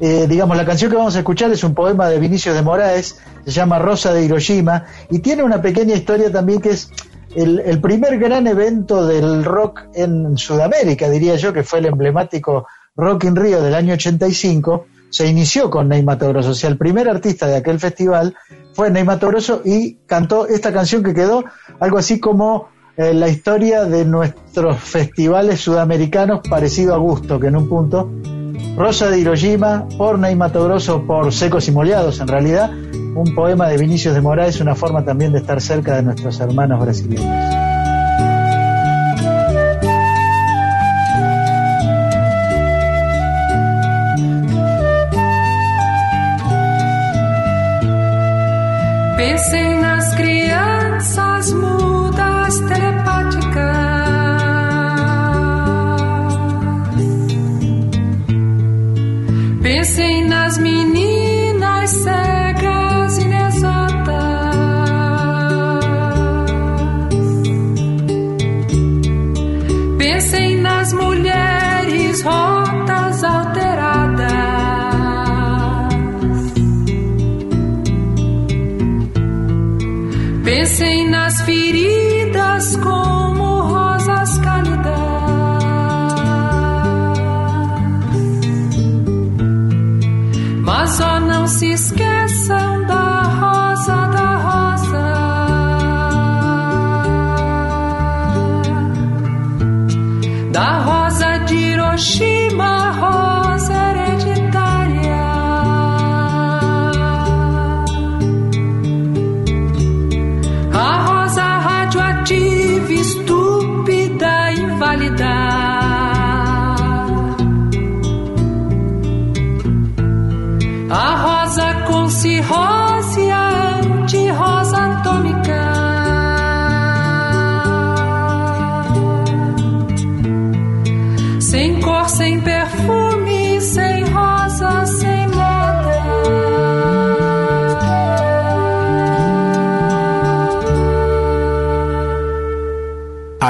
Speaker 5: eh, digamos la canción que vamos a escuchar es un poema de Vinicius de Moraes, se llama Rosa de Hiroshima, y tiene una pequeña historia también que es el, primer gran evento del rock en Sudamérica, diría yo, que fue el emblemático Rock in Rio del año 85, se inició con Ney Mato Grosso, o sea, el primer artista de aquel festival fue Ney Mato Grosso y cantó esta canción que quedó algo así como eh, la historia de nuestros festivales sudamericanos parecido a gusto, que en un punto Rosa de Hiroshima, por Ney Mato Grosso, por Secos y Moleados, en realidad, un poema de Vinicius de Moraes, una forma también de estar cerca de nuestros hermanos brasileños.
Speaker 9: Pensem nas meninas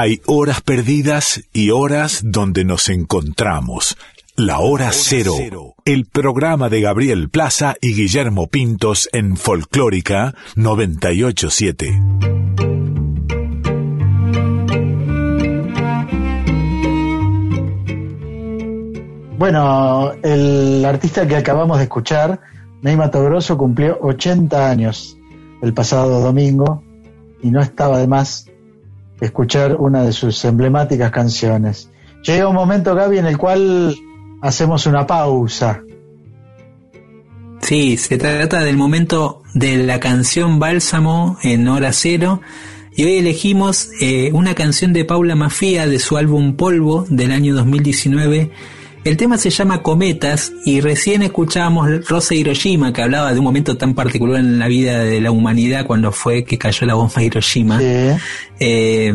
Speaker 1: Hay horas perdidas y horas donde nos encontramos. La hora cero. El programa de Gabriel Plaza y Guillermo Pintos en Folclórica 987.
Speaker 5: Bueno, el artista que acabamos de escuchar Ney Grosso cumplió 80 años el pasado domingo y no estaba de más escuchar una de sus emblemáticas canciones. Llega un momento, Gaby, en el cual hacemos una pausa.
Speaker 4: Sí, se trata del momento de la canción Bálsamo en hora cero. Y hoy elegimos eh, una canción de Paula Mafia de su álbum Polvo del año 2019. El tema se llama Cometas y recién escuchábamos Rosa Hiroshima que hablaba de un momento tan particular en la vida de la humanidad cuando fue que cayó la bomba Hiroshima. Eh,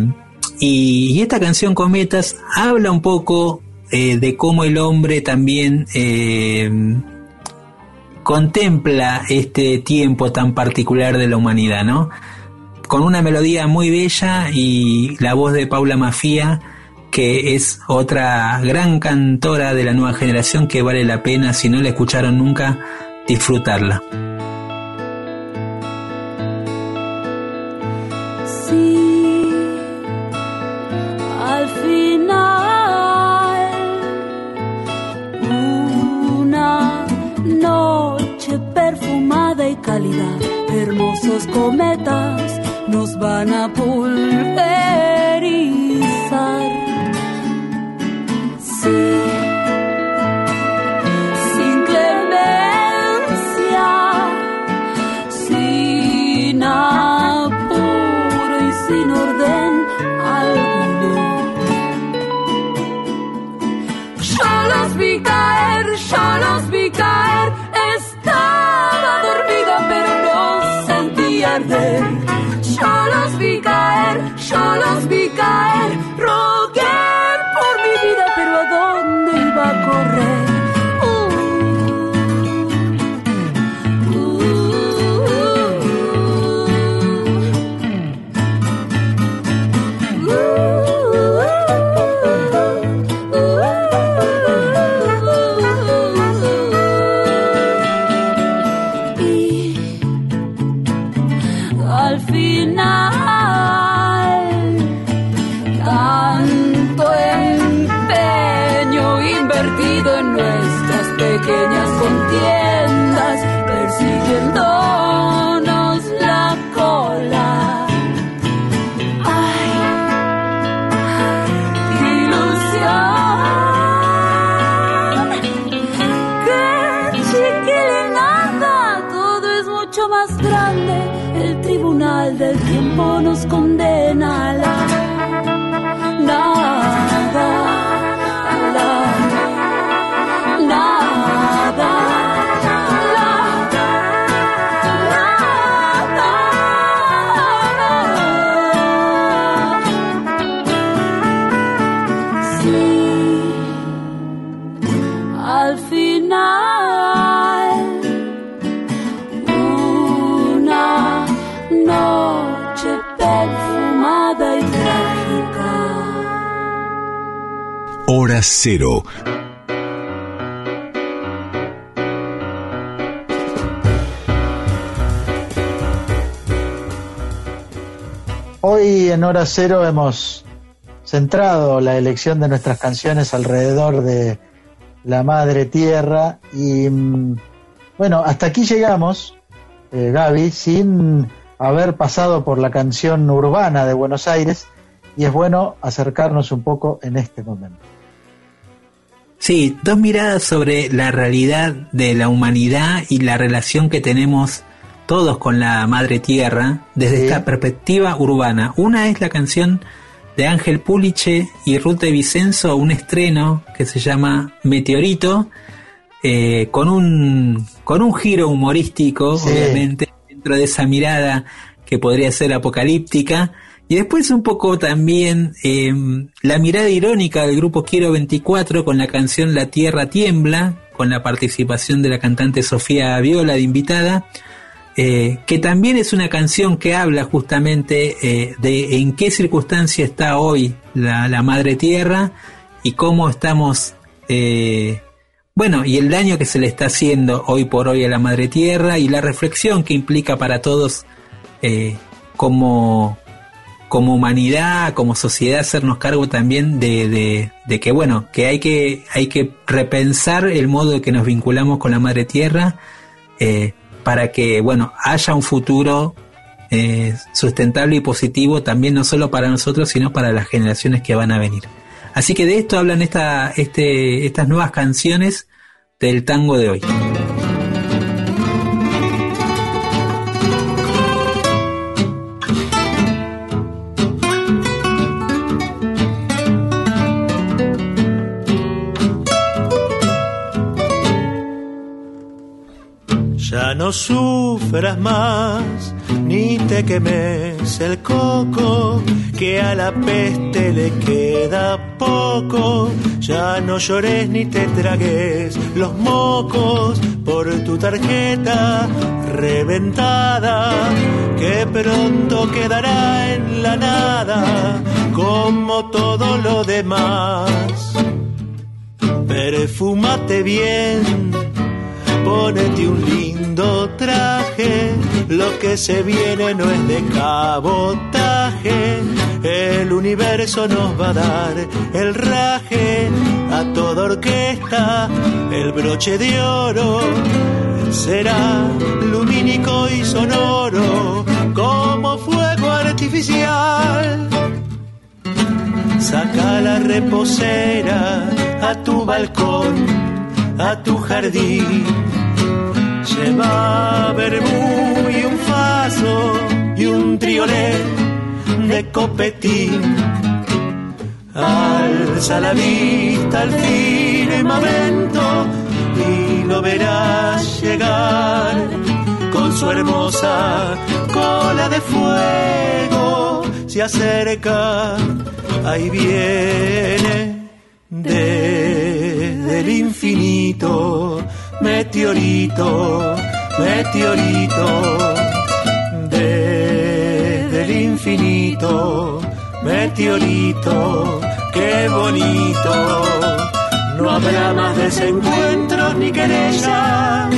Speaker 4: y, esta canción Cometas habla un poco eh, de cómo el hombre también eh, contempla este tiempo tan particular de la humanidad, ¿no? Con una melodía muy bella y la voz de Paula Mafia, que es otra gran cantora de la nueva generación que vale la pena, si no la escucharon nunca, disfrutarla.
Speaker 2: hermosos cometas nos van a pulverizar. Yo los vi caer, yo los vi caer.
Speaker 1: Cero.
Speaker 5: Hoy en Hora Cero hemos centrado la elección de nuestras canciones alrededor de la Madre Tierra y mm, bueno, hasta aquí llegamos, eh, Gaby, sin haber pasado por la canción urbana de Buenos Aires y es bueno acercarnos un poco en este momento.
Speaker 4: Sí, dos miradas sobre la realidad de la humanidad y la relación que tenemos todos con la madre tierra desde esta perspectiva urbana. Una es la canción de Ángel Puliche y Ruth de Vicenzo, un estreno que se llama Meteorito, eh, con, un, con un giro humorístico, obviamente, dentro de esa mirada que podría ser apocalíptica y después un poco también em, la mirada irónica del grupo Quiero 24 con la canción La Tierra Tiembla, con la participación de la cantante Sofía Viola de invitada, eh, que también es una canción que habla justamente eh, de en qué circunstancia está hoy la, Madre Tierra y cómo estamos, eh, bueno, y el daño que se le está haciendo hoy por hoy a la Madre Tierra y la reflexión que implica para todos como como humanidad, como sociedad, hacernos cargo también de, de, que, bueno, que hay, que hay que repensar el modo de que nos vinculamos con la Madre Tierra eh, para que, bueno, haya un futuro eh, sustentable y positivo también no solo para nosotros, sino para las generaciones que van a venir. Así que de esto hablan esta, este, estas nuevas canciones del tango de hoy.
Speaker 10: No sufras más, ni te quemes el coco, que a la peste le queda poco. Ya no llores ni te tragues los mocos por tu tarjeta reventada, que pronto quedará en la nada, como todo lo demás. Perfúmate bien, ponete un traje, lo que se viene no es de cabotaje, el universo nos va a dar el raje, a toda orquesta el broche de oro, será lumínico y sonoro, como fuego artificial. Saca la reposera a tu balcón, a tu jardín. Lleva vermú y un faso y un triolet de copetín. Alza la vista al firmamento y lo verás llegar con su hermosa cola de fuego. Se acerca, ahí viene desde el infinito, meteorito, meteorito, desde el infinito, meteorito, qué bonito. No habrá más desencuentros ni querellas,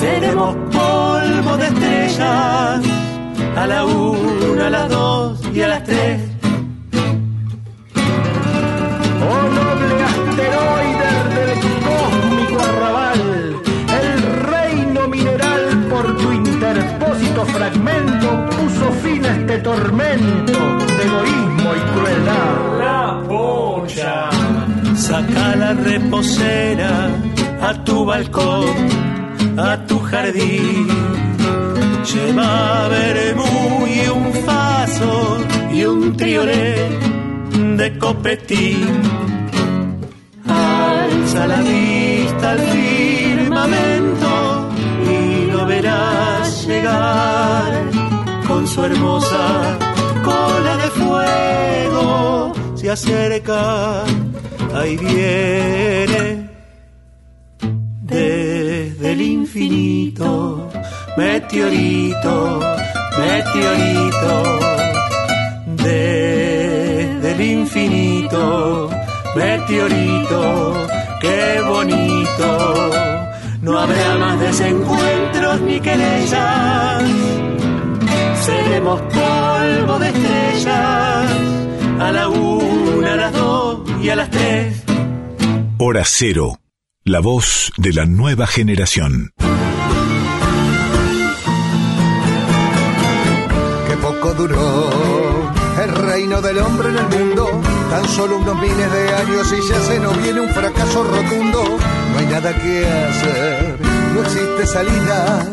Speaker 10: seremos polvo de estrellas, a la una, a las dos y a las tres
Speaker 11: fragmento puso fin a este tormento de egoísmo y crueldad.
Speaker 10: La pocha. Saca la reposera a tu balcón, a tu jardín. Lleva vermú y un faso y un triolet de copetín. Alza la vista al firmamento llegar con su hermosa cola de fuego. Se acerca, ahí viene desde el infinito, meteorito, meteorito, desde el infinito, meteorito, qué bonito. No habrá más desencuentros ni querellas, seremos polvo de estrellas, a la una, a las dos y a las tres.
Speaker 1: Hora Cero, la voz de la nueva generación.
Speaker 12: que poco duró el reino del hombre en el mundo. Tan solo unos miles de años y ya se nos viene un fracaso rotundo. No hay nada que hacer, no existe salida.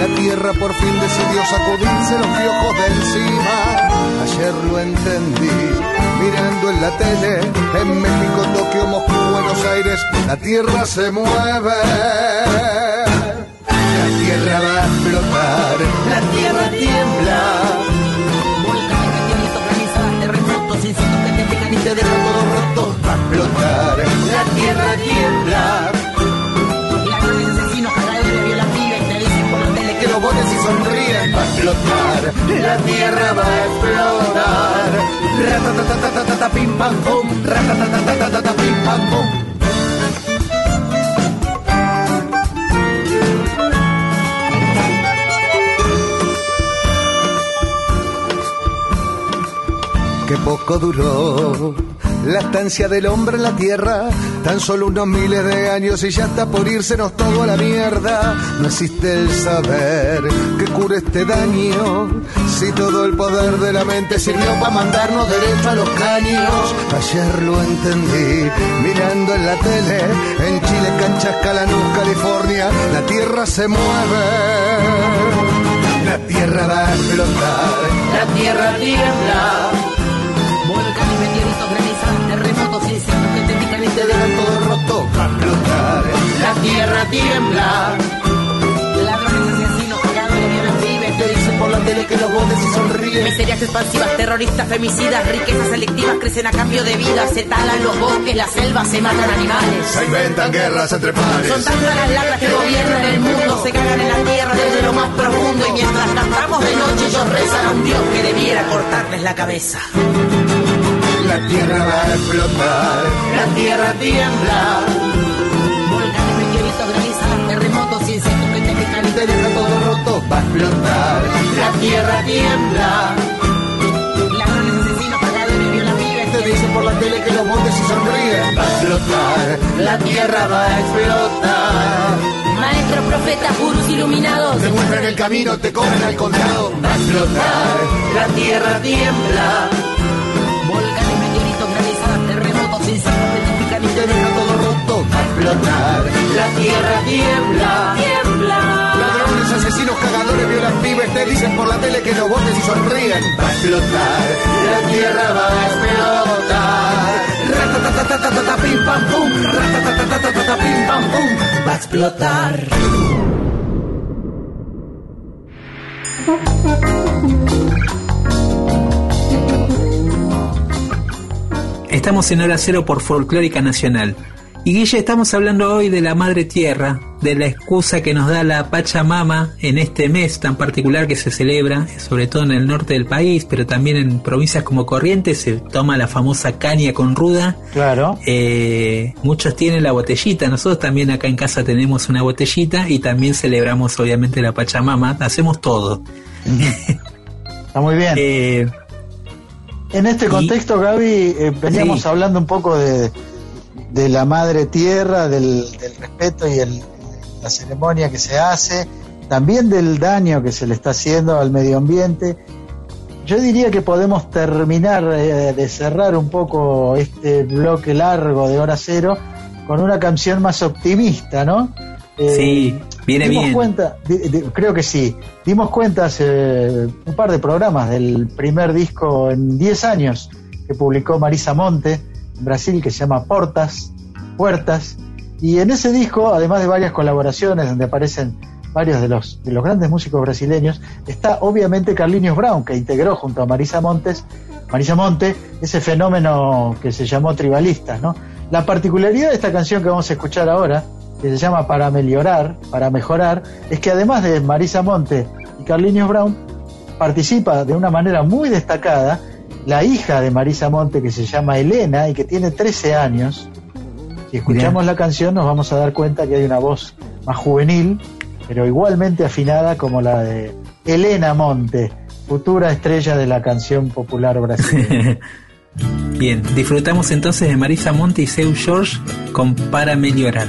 Speaker 12: La tierra por fin decidió sacudirse los piojos de encima. Ayer lo entendí, mirando en la tele, en México, Tokio, Moscú, Buenos Aires, la tierra se mueve. La tierra va a explotar, la tierra va a explotar. Ratatatatata, pim pam pum, ratatatatata, pim pam pum. Que poco duró la estancia del hombre en la tierra. Tan solo unos miles de años y ya está por irsenos todo a la mierda. No existe el saber que cure este daño. Si todo el poder de la mente sirvió para mandarnos derecho a los caños. Ayer lo entendí mirando en la tele. En Chile, Canchas, Calanús, California, la tierra se mueve. La tierra va a explotar.
Speaker 6: La tierra tiembla. Te dejan todo roto.
Speaker 12: Explotar.
Speaker 6: La tierra tiembla. Ladrones, asesinos, cagadores, violan pibes.
Speaker 12: Te dicen por la tele que los botes y sonríen.
Speaker 6: Miserias expansivas, terroristas, femicidas, riquezas selectivas crecen a cambio de vida. Se talan los bosques, las selvas, se matan animales.
Speaker 12: Se inventan guerras entre pares.
Speaker 6: Son tantas las lacras que gobiernan el mundo, se cagan en la tierra desde lo más profundo y mientras cantamos de noche ellos rezan a un Dios que debiera cortarles la cabeza.
Speaker 12: La tierra va a explotar.
Speaker 6: La tierra tiembla. Volcanes, meteoritos, granizas, terremotos, incendios que te pican y te dejan todo roto.
Speaker 12: Va a explotar.
Speaker 6: La tierra tiembla. Ladrones, asesinos, cagadores, violan pibes.
Speaker 12: Te dicen por la tele que los botes y sonríen. Va a explotar.
Speaker 6: La tierra va a explotar. Maestros, profetas, gurús iluminados.
Speaker 12: Te muestran el camino, te cobran al condado.
Speaker 6: Va a explotar. La tierra tiembla.
Speaker 12: Explotar.
Speaker 6: La tierra tiembla. Tiembla.
Speaker 12: Ladrones, asesinos, cagadores, violan pibes. Te dicen por la tele que los botes y sonríen. Va a explotar.
Speaker 6: La tierra va a explotar.
Speaker 12: Ratatatatata, pim pam pum. Ratatatatata, pim pam pum.
Speaker 6: Va a explotar.
Speaker 4: Estamos en Hora Cero por Folclórica Nacional. Y Guille, estamos hablando hoy de la Madre Tierra, de la excusa que nos da la Pachamama en este mes tan particular que se celebra, sobre todo en el norte del país, pero también en provincias como Corrientes se toma la famosa caña con ruda.
Speaker 5: Claro.
Speaker 4: Eh, muchos tienen la botellita, nosotros también acá en casa tenemos una botellita y también celebramos obviamente la Pachamama, hacemos todo.
Speaker 5: Está muy bien. [laughs]
Speaker 4: Eh,
Speaker 5: En este
Speaker 4: Y-
Speaker 5: contexto, Gaby, eh, veníamos
Speaker 4: Sí.
Speaker 5: hablando un poco de, de la madre tierra, del, del respeto y el- la ceremonia que se hace, también del daño que se le está haciendo al medio ambiente. Yo diría que podemos terminar eh, de cerrar un poco este bloque largo de hora cero con una canción más optimista, ¿no? Eh,
Speaker 4: sí, viene
Speaker 5: dimos
Speaker 4: bien.
Speaker 5: cuenta, di- di- creo que sí, dimos cuenta hace un par de programas del primer disco en 10 años que publicó Marisa Monte Brasil que se llama Portas, Puertas, y en ese disco, además de varias colaboraciones donde aparecen varios de los, de los grandes músicos brasileños, está obviamente Carlinhos Brown, que integró junto a Marisa Montes, Marisa Monte, ese fenómeno que se llamó Tribalistas, ¿no? La particularidad de esta canción que vamos a escuchar ahora, que se llama Para Melhorar, para mejorar, es que además de Marisa Monte y Carlinhos Brown, participa de una manera muy destacada la hija de Marisa Monte que se llama Elena y que tiene 13 años. Si escuchamos la canción nos vamos a dar cuenta que hay una voz más juvenil, pero igualmente afinada como la de Elena Monte, futura estrella de la canción popular brasileña. [laughs]
Speaker 4: Bien, disfrutamos entonces de Marisa Monte y Seu George con Para Melhorar.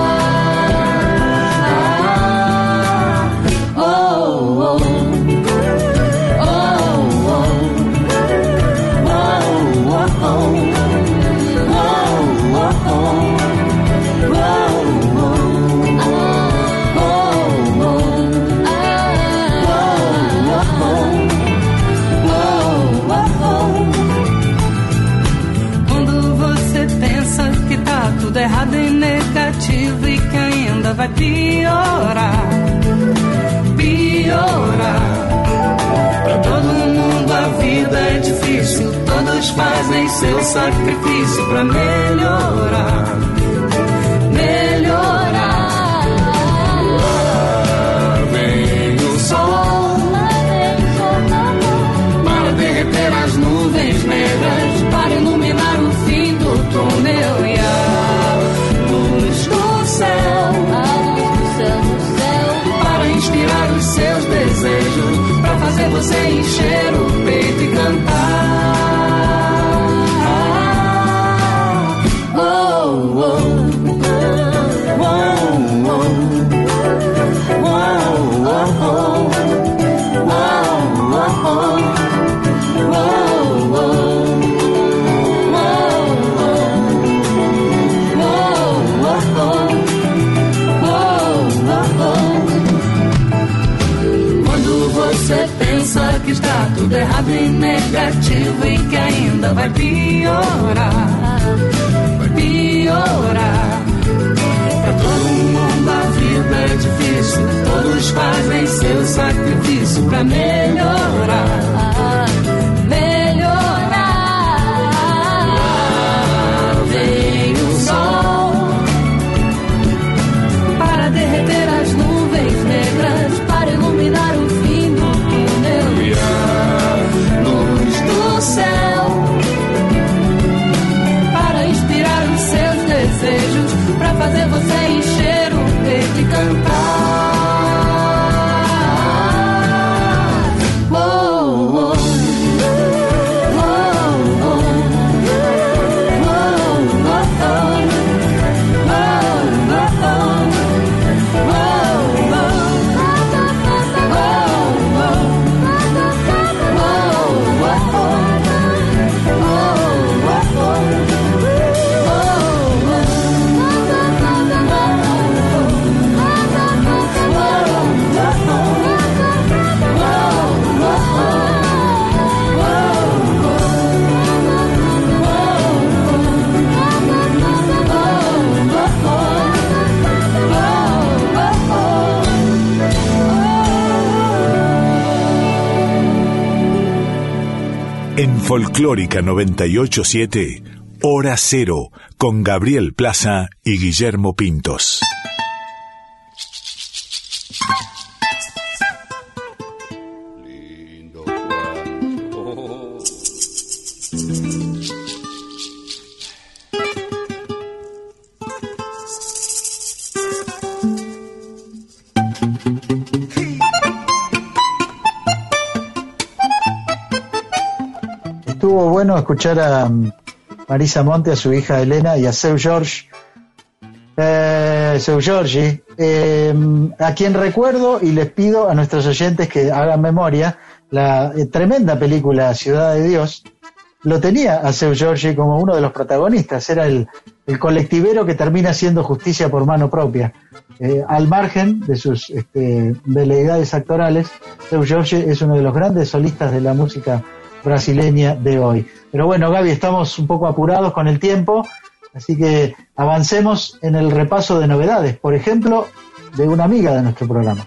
Speaker 2: Vai piorar. Piorar. Pra todo mundo a vida é difícil, todos fazem seu sacrifício pra. Melhorar. Encher o tudo errado e negativo e que ainda vai piorar, vai piorar. Pra todo mundo a vida é difícil, todos fazem seu sacrifício pra melhorar.
Speaker 1: Folclórica 987, Hora Cero, con Gabriel Plaza y Guillermo Pintos.
Speaker 5: Escuchar a mm, Marisa Monte, a su hija Elena y a Seu George. Eh, Seu Giorgi, eh, a quien recuerdo y les pido a nuestros oyentes que hagan memoria, la eh, tremenda película Ciudad de Dios, lo tenía a Seu Giorgi como uno de los protagonistas, era el, colectivero que termina haciendo justicia por mano propia. Eh, al margen de sus este, veleidades actorales, Seu Giorgi es uno de los grandes solistas de la música brasileña de hoy. Pero bueno, Gaby, estamos un poco apurados con el tiempo, así que avancemos en el repaso de novedades, por ejemplo, de una amiga de nuestro programa.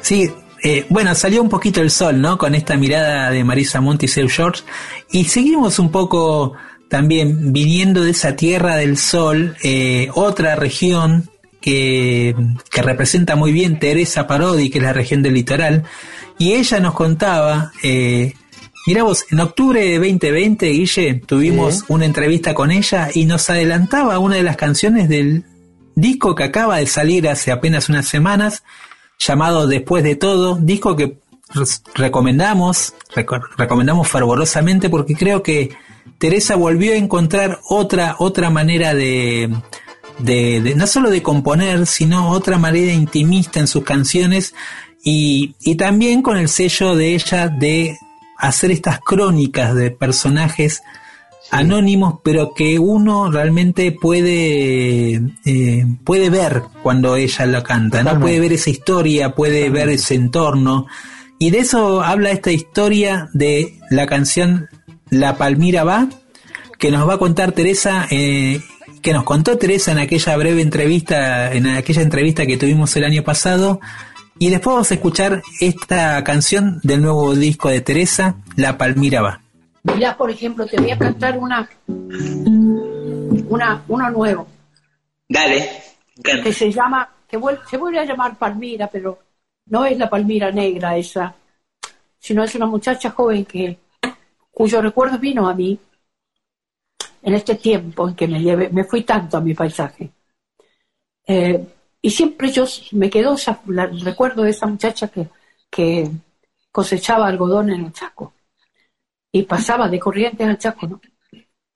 Speaker 4: Sí, eh, bueno, salió un poquito el sol, ¿no? Con esta mirada de Marisa Monti y Seu George. Y seguimos un poco también viniendo de esa tierra del sol, eh, otra región que, que representa muy bien Teresa Parodi, que es la región del litoral. Y ella nos contaba, eh, Mira vos, en octubre de 2020, Guille, tuvimos
Speaker 5: Sí.
Speaker 4: una entrevista con ella y nos adelantaba una de las canciones del disco que acaba de salir hace apenas unas semanas, llamado Después de todo, disco que recomendamos, reco- recomendamos fervorosamente porque creo que Teresa volvió a encontrar otra, otra manera de, de, de- no solo de componer, sino otra manera intimista en sus canciones y, y también con el sello de ella de hacer estas crónicas de personajes anónimos, pero que uno realmente puede eh, puede ver cuando ella lo canta, no puede ver esa historia, puede ver ese entorno. Y de eso habla esta historia de la canción La Palmira va, que nos va a contar Teresa eh, que nos contó Teresa en aquella breve entrevista, en aquella entrevista que tuvimos el año pasado. Y después vamos a escuchar esta canción del nuevo disco de Teresa, La Palmira va.
Speaker 13: Mirá, por ejemplo, te voy a cantar una, una, uno nuevo.
Speaker 14: Dale.
Speaker 13: Que se llama, que vuel- se vuelve a llamar Palmira, pero no es la Palmira negra esa, sino es una muchacha joven que, cuyo recuerdo vino a mí en este tiempo en que me llevé, me fui tanto a mi paisaje. Eh, y siempre yo me quedó esa- la- el recuerdo de esa muchacha que, que cosechaba algodón en el Chaco y pasaba de Corrientes al Chaco, ¿no?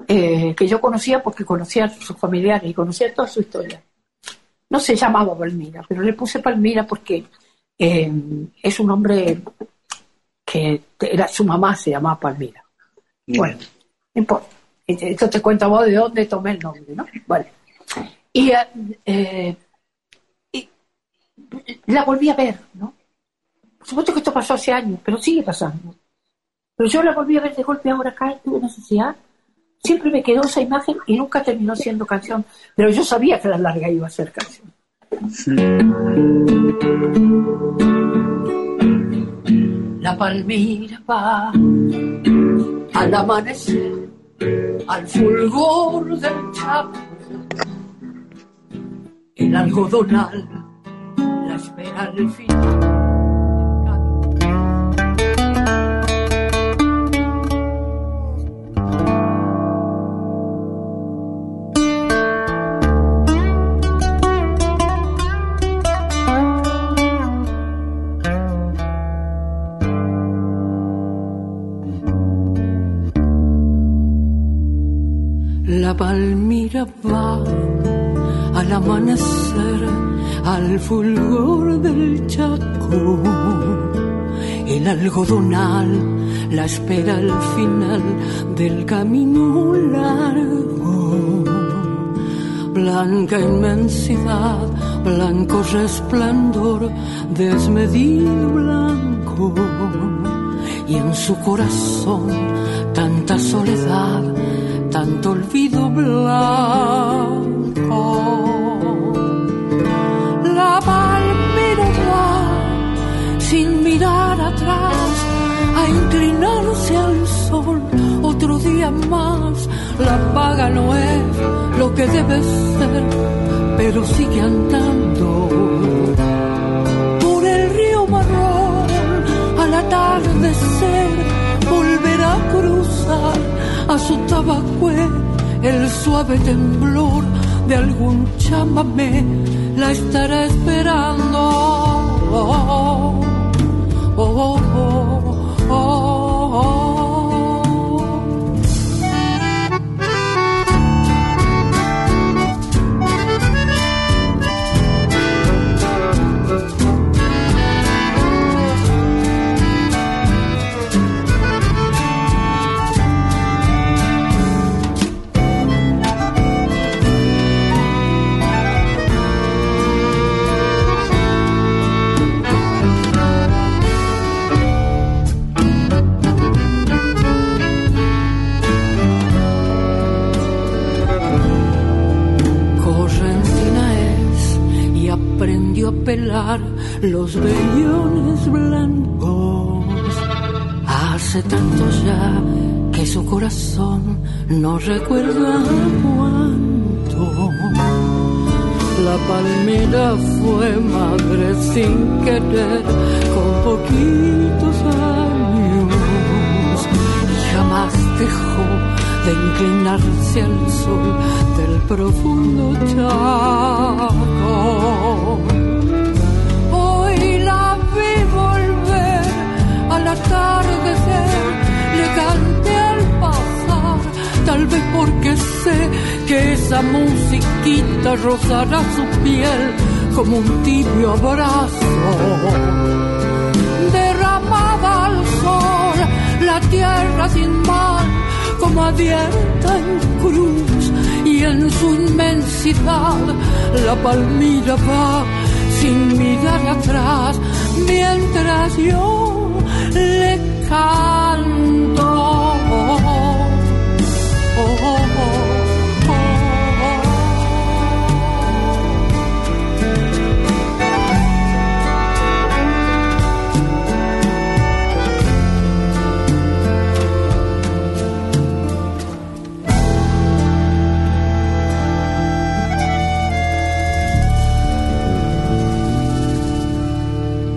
Speaker 13: Eh, que yo conocía porque conocía a sus familiares y conocía toda su historia. No se llamaba Palmira, pero le puse Palmira porque eh, es un hombre que era su mamá se llamaba Palmira. Bueno, no importa. Esto te cuento a vos de dónde tomé el nombre, ¿no? Bueno. Y, eh, y la volví a ver, ¿no? Por supuesto que esto pasó hace años, pero sigue pasando. Pero yo la volví a ver de golpe ahora acá, tuve necesidad. Siempre me quedó esa imagen y nunca terminó siendo canción. Pero yo sabía que la larga iba a ser canción. La palmira va al amanecer, al fulgor del chapo. El algodonal la espera al final.
Speaker 8: La palmira va al amanecer, al fulgor del chaco. El algodonal la espera al final del camino largo. Blanca inmensidad, blanco resplandor, desmedido blanco. Y en su corazón tanta soledad, tanto olvido blanco. Otro día más, la paga no es lo que debe ser, pero sigue andando por el río marrón al atardecer. Volverá a cruzar a su tabacué el suave temblor de algún chamamé la estará esperando. Oh, oh, oh, oh, oh, pelar los vellones blancos. Hace tanto ya que su corazón no recuerda cuánto. La palmera fue madre sin querer con poquitos años y jamás dejó de inclinarse al sol del profundo Chaco. Atardecer, le canté al pasar, tal vez porque sé que esa musiquita rozará su piel como un tibio abrazo. Derramada al sol, la tierra sin mar, como abierta en cruz, y en su inmensidad la palmira va sin mirar atrás, mientras yo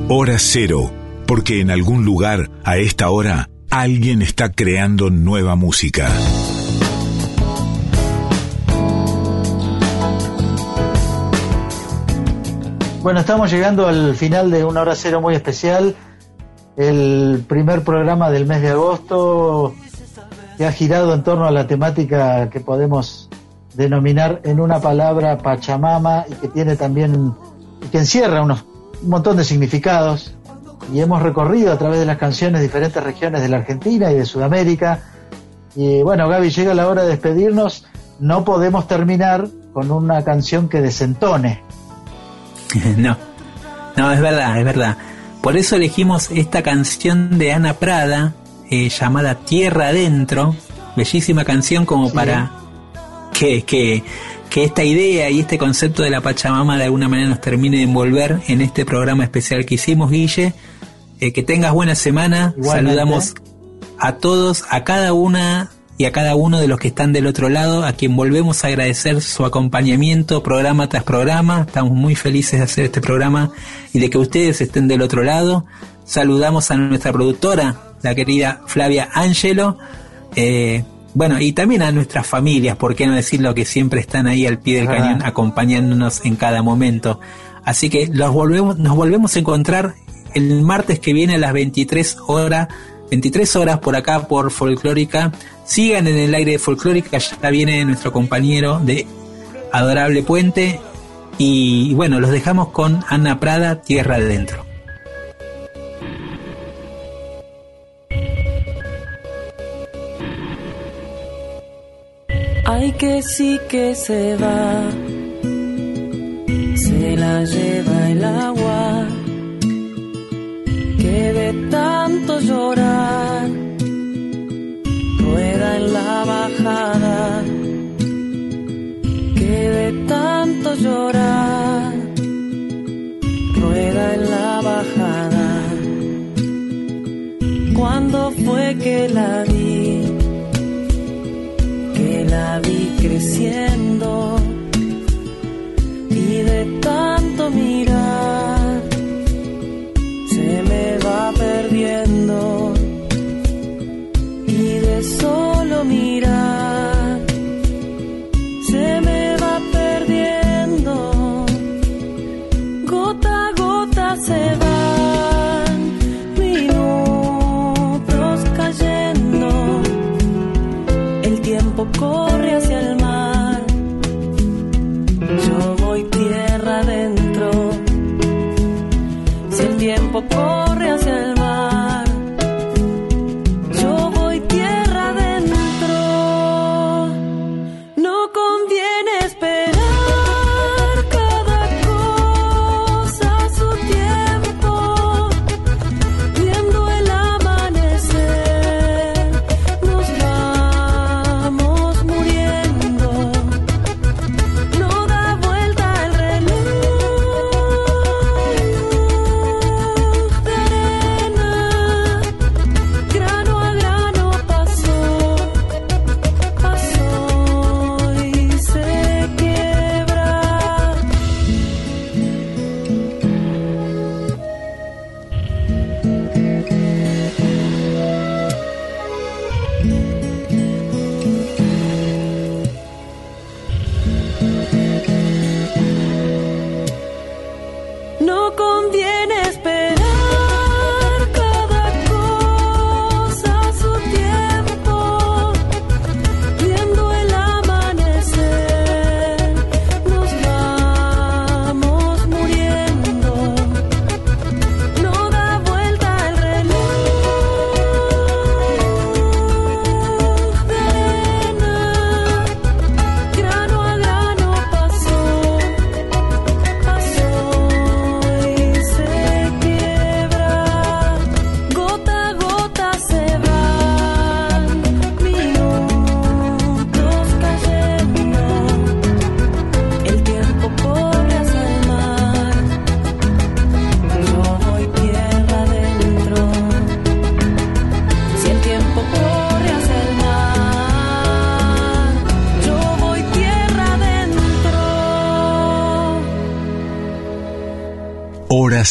Speaker 1: Hora Cero porque en algún lugar, a esta hora, alguien está creando nueva música.
Speaker 5: Bueno, estamos llegando al final de una hora cero muy especial. El primer programa del mes de agosto que ha girado en torno a la temática que podemos denominar en una palabra Pachamama y que tiene también, que encierra unos, un montón de significados. Y hemos recorrido a través de las canciones diferentes regiones de la Argentina y de Sudamérica. Y bueno, Gaby, llega la hora de despedirnos. No podemos terminar con una canción que desentone. [laughs]
Speaker 4: no, no, es verdad, es verdad. Por eso elegimos esta canción de Ana Prada, eh, llamada Tierra Adentro, bellísima canción como para que, que, que esta idea y este concepto de la Pachamama de alguna manera nos termine de envolver en este programa especial que hicimos, Guille. Eh, que tengas buena semana. Saludamos a todos, a cada una y a cada uno de los que están del otro lado, a quien volvemos a agradecer su acompañamiento programa tras programa. Estamos muy felices de hacer este programa y de que ustedes estén del otro lado. Saludamos a nuestra productora, la querida Flavia Angelo. Eh, bueno, y también a nuestras familias, por qué no decirlo, que siempre están ahí al pie del cañón acompañándonos en cada momento. Así que los volvemos, nos volvemos a encontrar el martes que viene a las 23 horas, 23 horas por acá por Folclórica. Sigan en el aire de Folclórica, ya viene nuestro compañero de Adorable Puente. Y bueno, los dejamos con Ana Prada, Tierra de
Speaker 2: Ay que sí que se va, se la lleva el agua. Que de tanto llorar rueda en la bajada, que de tanto llorar rueda en la bajada. Cuando fue que la vi, la vi creciendo y de tanto mirar se me va perdiendo y de solo mirar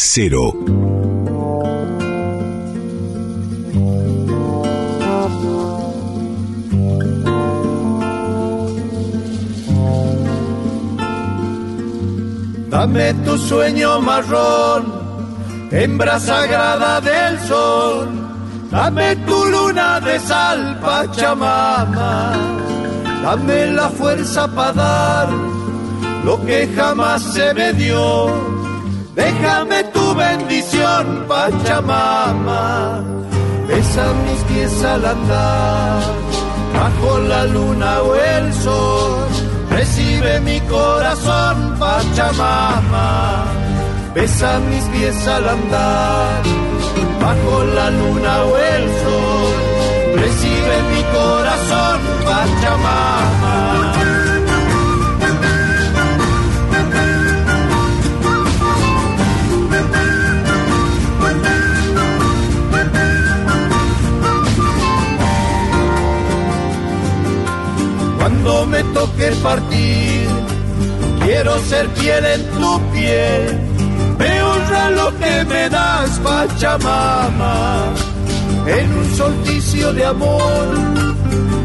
Speaker 1: cero.
Speaker 7: Dame tu sueño marrón, hembra sagrada del sol. Dame tu luna de sal, Pachamama. Dame la fuerza para dar lo que jamás se me dio. Déjame bendición, Pachamama. Besa mis pies al andar, bajo la luna o el sol. Recibe mi corazón, Pachamama. Besa mis pies al andar, bajo la luna o el sol. Recibe mi corazón, Pachamama. Cuando me toque partir, quiero ser piel en tu piel. Me honra lo que me das, Pachamama, en un solsticio de amor.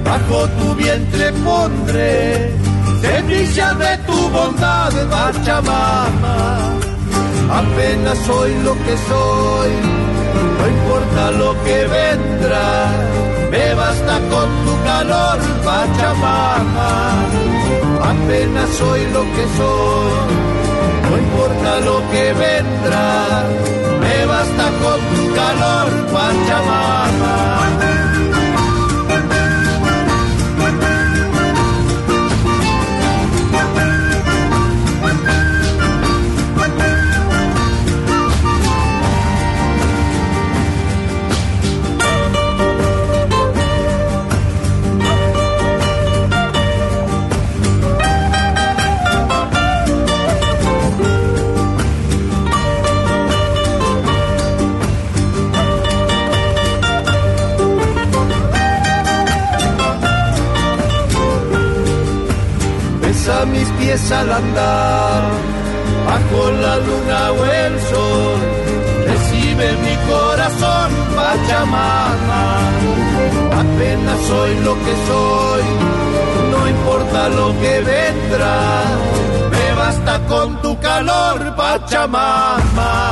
Speaker 7: Bajo tu vientre pondré semilla de tu bondad, Pachamama. Apenas soy lo que soy, no importa lo que vendrá me basta con tu calor, Pachamama. Apenas soy lo que soy, no importa lo que vendrá, me basta con tu calor, Pachamama. Pies al andar, bajo la luna o el sol. Recibe mi corazón, Pachamama. Apenas soy lo que soy, no importa lo que vendrá. Me basta con tu calor, Pachamama.